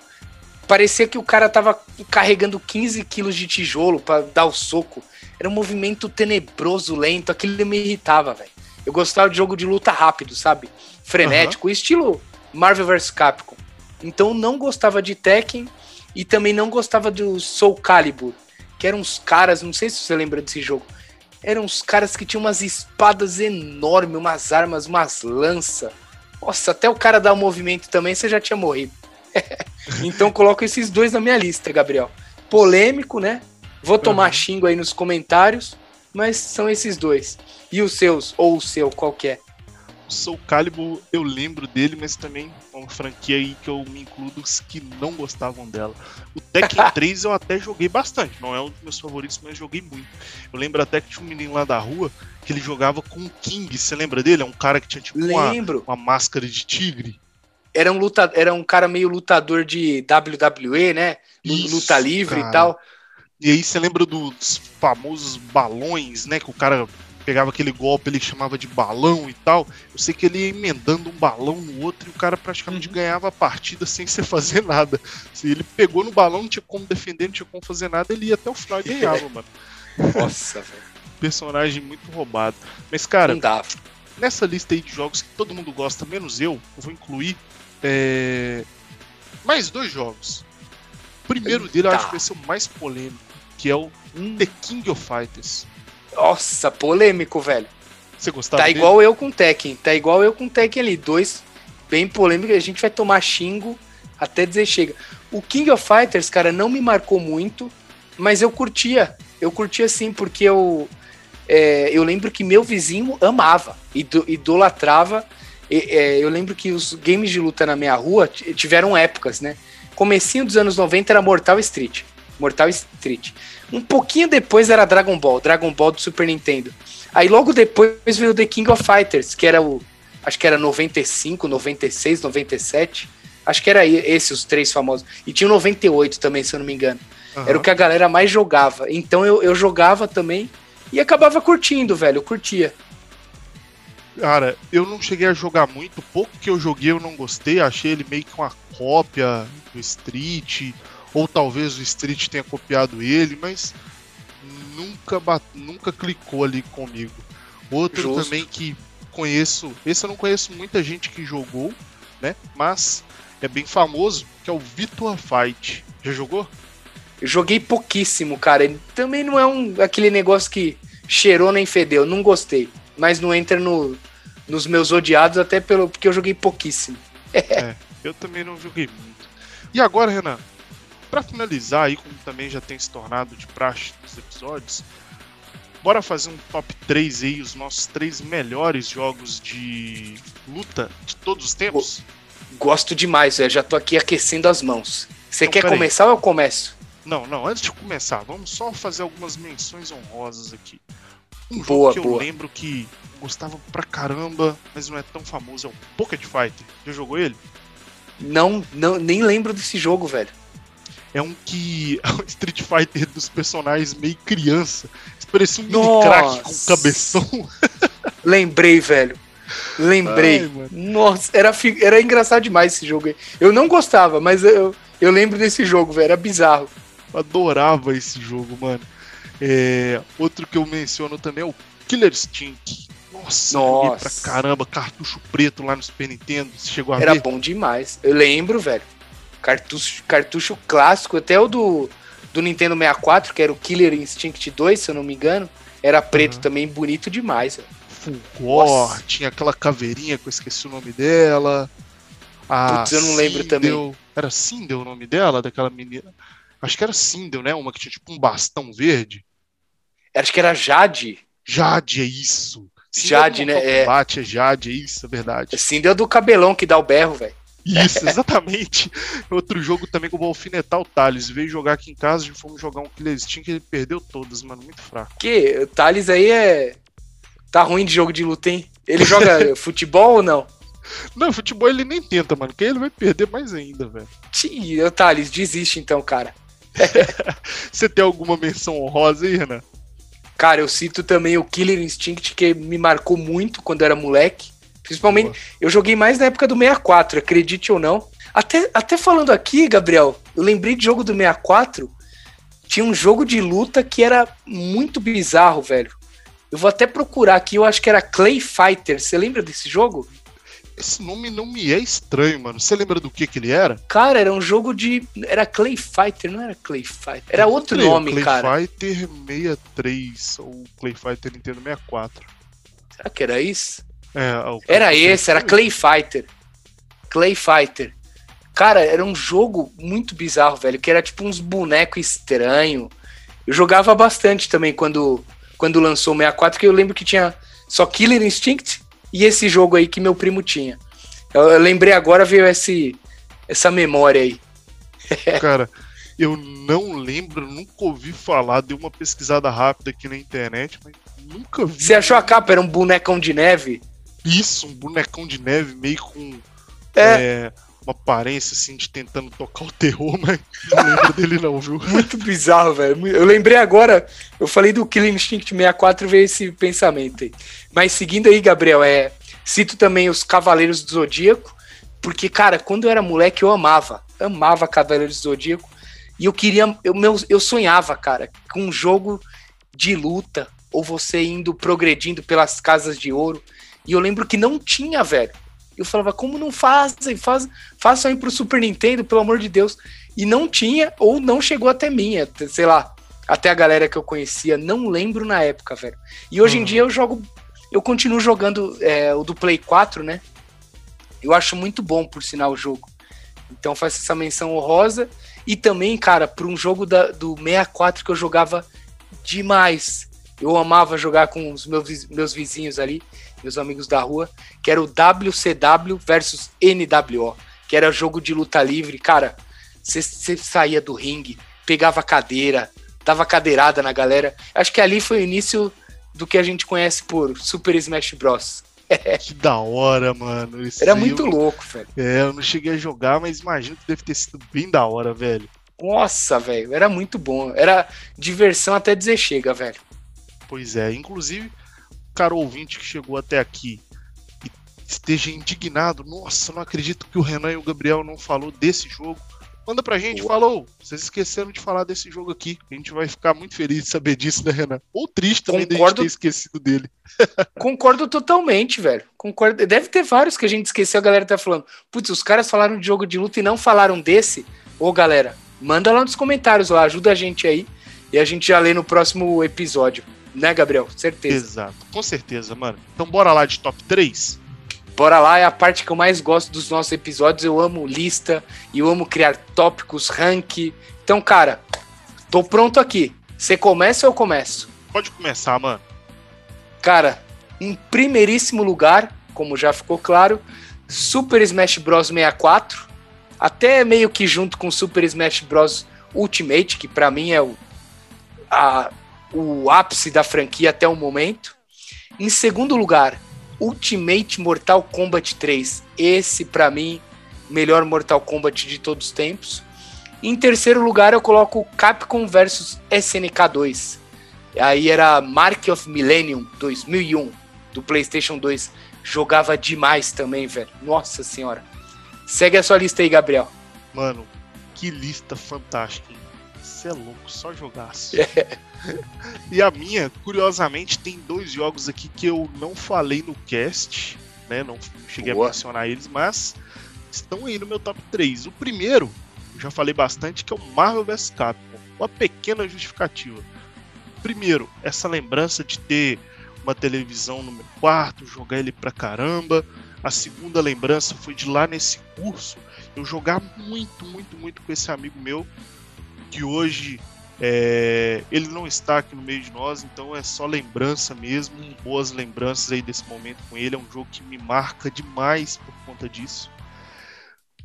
Speaker 2: Parecia que o cara tava carregando 15 quilos de tijolo pra dar o soco. Era um movimento tenebroso, lento, aquilo me irritava, velho. Eu gostava de jogo de luta rápido, sabe? Frenético, estilo Marvel vs Capcom. Então não gostava de Tekken e também não gostava do Soul Calibur, que eram uns caras, não sei se você lembra desse jogo. Eram uns caras que tinham umas espadas enormes, umas armas, umas lanças. Nossa, até o cara dar o um movimento também, você já tinha morrido. então coloco esses dois na minha lista, Gabriel. Polêmico, né? Vou tomar uhum. xingo aí nos comentários, mas são esses dois. E os seus, ou o seu, qualquer?
Speaker 1: O Soul Calibur eu lembro dele, mas também é uma franquia aí que eu me incluo dos que não gostavam dela. O Tekken 3 eu até joguei bastante, não é um dos meus favoritos, mas joguei muito. Eu lembro até que tinha um menino lá da rua que ele jogava com o King, você lembra dele? É um cara que tinha tipo uma, uma, máscara de tigre.
Speaker 2: Era um, luta, era um cara meio lutador de WWE, né? Isso, luta livre cara. e tal.
Speaker 1: E aí você lembra dos famosos balões, né? Que o cara pegava aquele golpe, ele chamava de balão e tal. Eu sei que ele ia emendando um balão no outro e o cara praticamente uhum. ganhava a partida sem você fazer nada. Se ele pegou no balão, não tinha como defender, não tinha como fazer nada, ele ia até o final e ganhava, mano.
Speaker 2: Nossa, velho.
Speaker 1: Personagem muito roubado. Mas, cara, nessa lista aí de jogos que todo mundo gosta, menos eu, eu vou incluir é... mais dois jogos. O primeiro dele eu acho que vai ser o mais polêmico, que é o. The King of Fighters.
Speaker 2: Nossa, polêmico, velho.
Speaker 1: Você gostava
Speaker 2: Tá dele? igual eu com o Tekken. Tá igual eu com o Tekken ali. Dois bem polêmicos. A gente vai tomar xingo até dizer chega. O King of Fighters, cara, não me marcou muito, mas eu curtia. Eu curtia sim, porque eu. É, eu lembro que meu vizinho amava, idolatrava. E, é, eu lembro que os games de luta na minha rua tiveram épocas, né? Comecinho dos anos 90 era Mortal Street. Mortal Street. Um pouquinho depois era Dragon Ball, Dragon Ball do Super Nintendo. Aí logo depois veio The King of Fighters, que era o. Acho que era 95, 96, 97. Acho que era esse os três famosos. E tinha o 98 também, se eu não me engano. Uhum. Era o que a galera mais jogava. Então eu, eu jogava também e acabava curtindo, velho. Eu curtia.
Speaker 1: Cara, eu não cheguei a jogar muito. Pouco que eu joguei eu não gostei. Achei ele meio que uma cópia do Street ou talvez o Street tenha copiado ele, mas nunca, nunca clicou ali comigo. Outro Justo. também que conheço, esse eu não conheço muita gente que jogou, né? Mas é bem famoso, que é o Virtua Fight. Já jogou?
Speaker 2: Eu joguei pouquíssimo, cara. Ele também não é um aquele negócio que cheirou nem fedeu, não gostei. Mas não entra no, nos meus odiados, até pelo, porque eu joguei pouquíssimo.
Speaker 1: é, eu também não joguei muito. E agora, Renan, para finalizar aí, como também já tem se tornado de praxe nos episódios, bora fazer um top 3 aí, os nossos três melhores jogos de luta de todos os tempos?
Speaker 2: Gosto demais, eu já tô aqui aquecendo as mãos. Você então, quer começar aí. ou eu começo?
Speaker 1: Não, não, antes de começar, vamos só fazer algumas menções honrosas aqui. Um
Speaker 2: boa,
Speaker 1: jogo que
Speaker 2: boa.
Speaker 1: eu lembro que gostava pra caramba, mas não é tão famoso, é o Pocket Fighter. Já jogou ele?
Speaker 2: Não, não, nem lembro desse jogo, velho
Speaker 1: é um que é um Street Fighter dos personagens meio criança. Parecia um mini crack com cabeção.
Speaker 2: Lembrei, velho. Lembrei. Ai, Nossa, era, era engraçado demais esse jogo aí. Eu não gostava, mas eu, eu lembro desse jogo, velho. Era bizarro.
Speaker 1: Eu adorava esse jogo, mano. É, outro que eu menciono também é o Killer Stink. Nossa, Nossa. pra caramba, cartucho preto lá no Super Nintendo. Você chegou a
Speaker 2: Era
Speaker 1: ver?
Speaker 2: bom demais. Eu lembro, velho. Cartucho, cartucho clássico, até o do, do Nintendo 64, que era o Killer Instinct 2, se eu não me engano. Era preto uhum. também, bonito demais.
Speaker 1: Fulgor, tinha aquela caveirinha que eu esqueci o nome dela.
Speaker 2: A Putz, eu não lembro Sindel, também.
Speaker 1: Era Sindel o nome dela, daquela menina? Acho que era Sindel, né? Uma que tinha tipo um bastão verde.
Speaker 2: Acho que era Jade.
Speaker 1: Jade, é isso.
Speaker 2: Sindel Jade, né?
Speaker 1: É. Combate, é Jade, é isso, é verdade.
Speaker 2: Sindel é do cabelão que dá o berro, velho.
Speaker 1: Isso, exatamente. Outro jogo também que eu vou alfinetar o Thales. Veio jogar aqui em casa e fomos jogar um Killer Instinct que ele perdeu todas, mano. Muito fraco.
Speaker 2: Que? O Thales aí é. Tá ruim de jogo de luta, hein? Ele joga futebol ou não?
Speaker 1: Não, futebol ele nem tenta, mano. Que ele vai perder mais ainda, velho.
Speaker 2: Tia, Thales, desiste então, cara.
Speaker 1: Você tem alguma menção honrosa aí, Renan?
Speaker 2: Cara, eu cito também o Killer Instinct, que me marcou muito quando eu era moleque. Principalmente, Boa. eu joguei mais na época do 64, acredite ou não. Até, até falando aqui, Gabriel, eu lembrei de jogo do 64 tinha um jogo de luta que era muito bizarro, velho. Eu vou até procurar aqui, eu acho que era Clay Fighter. Você lembra desse jogo?
Speaker 1: Esse nome não me é estranho, mano. Você lembra do que que ele era?
Speaker 2: Cara, era um jogo de. Era Clay Fighter, não era Clay Fighter. Era outro
Speaker 1: Clay,
Speaker 2: nome,
Speaker 1: Clay
Speaker 2: cara.
Speaker 1: Fighter 63 ou Clay Fighter Nintendo 64.
Speaker 2: Será que era isso?
Speaker 1: É,
Speaker 2: Era esse, era Clay Fighter. Clay Fighter. Cara, era um jogo muito bizarro, velho, que era tipo uns bonecos estranhos. Eu jogava bastante também quando, quando lançou o 64, que eu lembro que tinha só Killer Instinct e esse jogo aí que meu primo tinha. Eu, eu lembrei agora, veio esse, essa memória aí.
Speaker 1: Cara, eu não lembro, nunca ouvi falar, dei uma pesquisada rápida aqui na internet, mas nunca vi.
Speaker 2: Você achou a capa? Era um bonecão de neve?
Speaker 1: Isso, um bonecão de neve meio com
Speaker 2: É.
Speaker 1: é, uma aparência assim de tentando tocar o terror, mas não lembro dele não, viu?
Speaker 2: Muito bizarro, velho. Eu lembrei agora, eu falei do Killer Instinct 64 veio esse pensamento aí. Mas seguindo aí, Gabriel, é, cito também os Cavaleiros do Zodíaco, porque, cara, quando eu era moleque eu amava, amava Cavaleiros do Zodíaco, e eu queria, eu, meu, eu sonhava, cara, com um jogo de luta, ou você indo progredindo pelas casas de ouro, e eu lembro que não tinha, velho. Eu falava, como não fazem? Faz, façam aí pro Super Nintendo, pelo amor de Deus. E não tinha, ou não chegou até mim, até- sei lá, até a galera que eu conhecia, não lembro na época, velho. E hoje em
Speaker 1: Uhum.
Speaker 2: dia eu jogo, eu continuo jogando é, o do Play 4, né? Eu acho muito bom, por sinal, o jogo. Então faço essa menção honrosa. E também, cara, para um jogo da- do 64 que eu jogava demais. Eu amava jogar com os meus, meus vizinhos ali, meus amigos da rua, que era o WCW versus NWO, que era jogo de luta livre. Cara, você saía do ringue, pegava cadeira, dava cadeirada na galera. Acho que ali foi o início do que a gente conhece por Super Smash Bros.
Speaker 1: Que da hora, mano. Isso
Speaker 2: Era muito
Speaker 1: eu,
Speaker 2: louco, velho.
Speaker 1: É, eu não cheguei a jogar, mas imagino que deve ter sido bem da hora, velho.
Speaker 2: Nossa, velho, era muito bom. Era diversão até dizer chega, velho.
Speaker 1: Pois é, inclusive, o cara ouvinte que chegou até aqui e esteja indignado, nossa, não acredito que o Renan e o Gabriel não falou desse jogo. Manda pra gente,
Speaker 2: Boa.
Speaker 1: falou. Vocês esqueceram de falar desse jogo aqui. A gente vai ficar muito feliz de saber disso, né, Renan? Ou triste também de
Speaker 2: Concordo.
Speaker 1: ter esquecido dele.
Speaker 2: Concordo totalmente, velho. Concordo. Deve ter vários que a gente esqueceu, a galera tá falando. Putz, os caras falaram de jogo de luta e não falaram desse. Ô, galera, manda lá nos comentários lá, ajuda a gente aí. E a gente já lê no próximo episódio. Né, Gabriel? Certeza.
Speaker 1: Exato, com certeza, mano. Então bora lá de top 3?
Speaker 2: Bora lá, é a parte que eu mais gosto dos nossos episódios. Eu amo lista, e eu amo criar tópicos, rank. Então, cara, tô pronto aqui. Você começa ou eu começo?
Speaker 1: Pode começar, mano.
Speaker 2: Cara, em primeiríssimo lugar, como já ficou claro, Super Smash Bros 64, até meio que junto com Super Smash Bros Ultimate, que pra mim é o, a- o ápice da franquia até o momento. Em segundo lugar, Ultimate Mortal Kombat 3. Esse pra mim, melhor Mortal Kombat de todos os tempos. Em terceiro lugar, eu coloco Capcom vs SNK 2. Aí era Mark of Millennium 2001 do PlayStation 2. Jogava demais também, velho. Nossa senhora. Segue a sua lista aí, Gabriel.
Speaker 1: Mano, que lista fantástica? Você é louco, só jogaço. e a minha, curiosamente, tem dois jogos aqui que eu não falei no cast, né? Não cheguei
Speaker 2: Boa.
Speaker 1: a mencionar eles, mas estão aí no meu top 3. O primeiro, eu já falei bastante, que é o Marvel vs Capcom. Uma pequena justificativa. Primeiro, essa lembrança de ter uma televisão no meu quarto, jogar ele pra caramba. A segunda lembrança foi de lá nesse curso eu jogar muito, muito, muito com esse amigo meu, que hoje é, ele não está aqui no meio de nós, então é só lembrança mesmo, boas lembranças aí desse momento com ele. É um jogo que me marca demais por conta disso.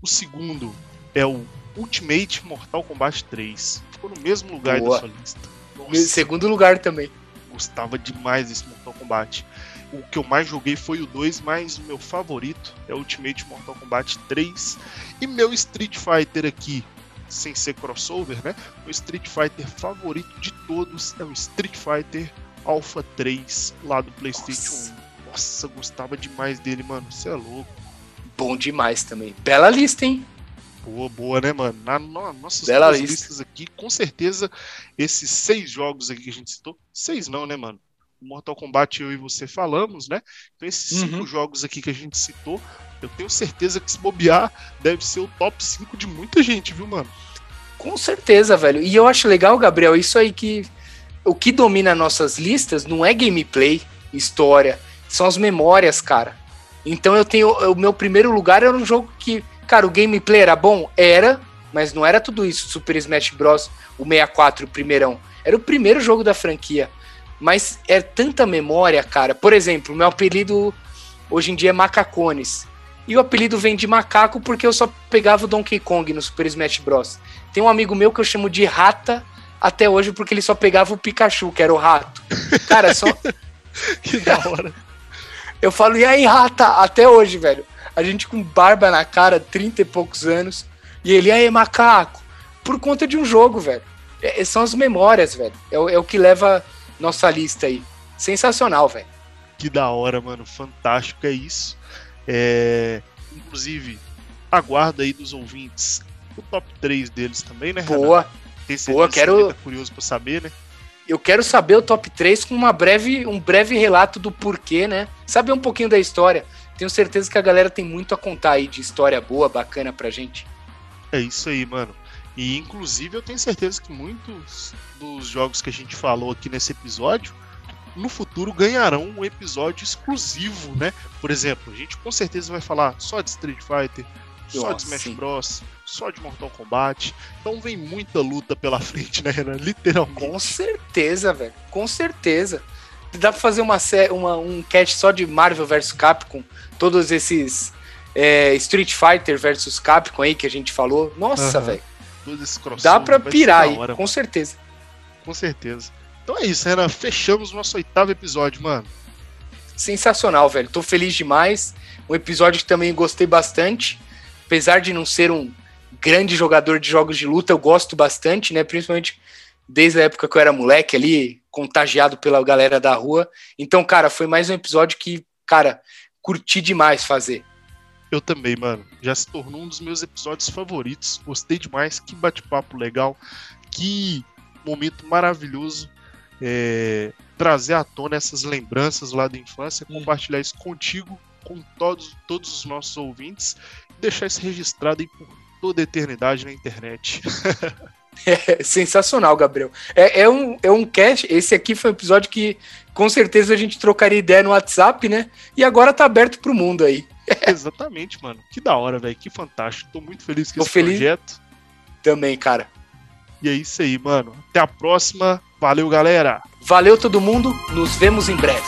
Speaker 1: O segundo é o Ultimate Mortal Kombat 3. Ficou no mesmo lugar
Speaker 2: Boa.
Speaker 1: da sua lista. Nossa,
Speaker 2: segundo lugar também.
Speaker 1: gostava demais desse Mortal Kombat. O que eu mais joguei foi o 2, mas o meu favorito é o Ultimate Mortal Kombat 3. E meu Street Fighter aqui, sem ser crossover, né? Meu Street Fighter favorito de todos é o Street Fighter Alpha 3, lá do PlayStation
Speaker 2: Nossa.
Speaker 1: 1. Nossa, gostava demais dele, mano. Você é louco.
Speaker 2: Bom demais também. Bela lista, hein?
Speaker 1: Boa, boa, né, mano? Na, na nossas
Speaker 2: Bela lista.
Speaker 1: listas aqui, com certeza, esses seis jogos aqui que a gente citou, seis não, né, mano? O Mortal Kombat eu e você falamos, né? Então esses
Speaker 2: Uhum.
Speaker 1: cinco jogos aqui que a gente citou, eu tenho certeza que se bobear, deve ser o top 5 de muita gente, viu, mano?
Speaker 2: Com certeza, velho. E eu acho legal, Gabriel, isso aí que o que domina nossas listas não é gameplay, história, são as memórias, cara. Então eu tenho o meu primeiro lugar era um jogo que, cara, o gameplay era bom, era, mas não era tudo isso. Super Smash Bros, o 64, o primeirão. Era o primeiro jogo da franquia. Mas é tanta memória, cara. Por exemplo, meu apelido hoje em dia é Macacones. E o apelido vem de macaco porque eu só pegava o Donkey Kong no Super Smash Bros. Tem um amigo meu que eu chamo de Rata até hoje porque ele só pegava o Pikachu, que era o rato. Cara, só
Speaker 1: Que da hora.
Speaker 2: eu falo, e aí, Rata? Até hoje, velho. A gente com barba na cara, 30 e poucos anos. E ele, e aí, macaco? Por conta de um jogo, velho. É- são as memórias, velho. É, o- é o que leva nossa lista aí. Sensacional, velho.
Speaker 1: Que da hora, mano. Fantástico, é isso. É, Inclusive, aguarda aí dos ouvintes o top 3 deles também, né?
Speaker 2: Boa. Boa,
Speaker 1: que
Speaker 2: quero-
Speaker 1: você tá curioso pra saber, né?
Speaker 2: Eu quero saber o top 3 com uma breve, um breve relato do porquê, né? Saber um pouquinho da história. Tenho certeza que a galera tem muito a contar aí de história boa, bacana pra gente.
Speaker 1: É isso aí, mano. E inclusive eu tenho certeza que muitos dos jogos que a gente falou aqui nesse episódio no futuro ganharão um episódio exclusivo, né? Por exemplo, a gente com certeza vai falar só de Street Fighter, só
Speaker 2: Nossa,
Speaker 1: de Smash
Speaker 2: sim.
Speaker 1: Bros, só de Mortal Kombat. Então vem muita luta pela frente, né, Renan? Literalmente.
Speaker 2: Com certeza, velho. Com certeza. Dá pra fazer uma, uma- um catch só de Marvel vs Capcom, todos esses é, Street Fighter vs Capcom aí que a gente falou. Nossa,
Speaker 1: Aham.
Speaker 2: velho. Dá pra pirar aí, com certeza.
Speaker 1: com certeza. Então é isso, Renan. Fechamos o nosso oitavo episódio, mano.
Speaker 2: Sensacional, velho. Tô feliz demais. Um episódio que também gostei bastante. Apesar de não ser um grande jogador de jogos de luta, eu gosto bastante, né? Principalmente desde a época que eu era moleque ali, contagiado pela galera da rua. Então, cara, foi mais um episódio que, cara, curti demais fazer.
Speaker 1: Eu também, mano. Já se tornou um dos meus episódios favoritos. Gostei demais. Que bate-papo legal. Que momento maravilhoso. É, trazer à tona essas lembranças lá da infância, compartilhar isso contigo, com todos, todos os nossos ouvintes, e deixar isso registrado aí por toda a eternidade na internet.
Speaker 2: É sensacional, Gabriel. É, é um, é um cast. Esse aqui foi um episódio que com certeza a gente trocaria ideia no WhatsApp, né? E agora tá aberto pro mundo aí.
Speaker 1: Exatamente, mano. Que da hora, velho. Que fantástico. Tô muito feliz com
Speaker 2: Tô
Speaker 1: esse
Speaker 2: feliz.
Speaker 1: projeto.
Speaker 2: Também, cara.
Speaker 1: E é isso aí, mano. Até a próxima. Valeu, galera.
Speaker 2: Valeu todo mundo. Nos vemos em breve.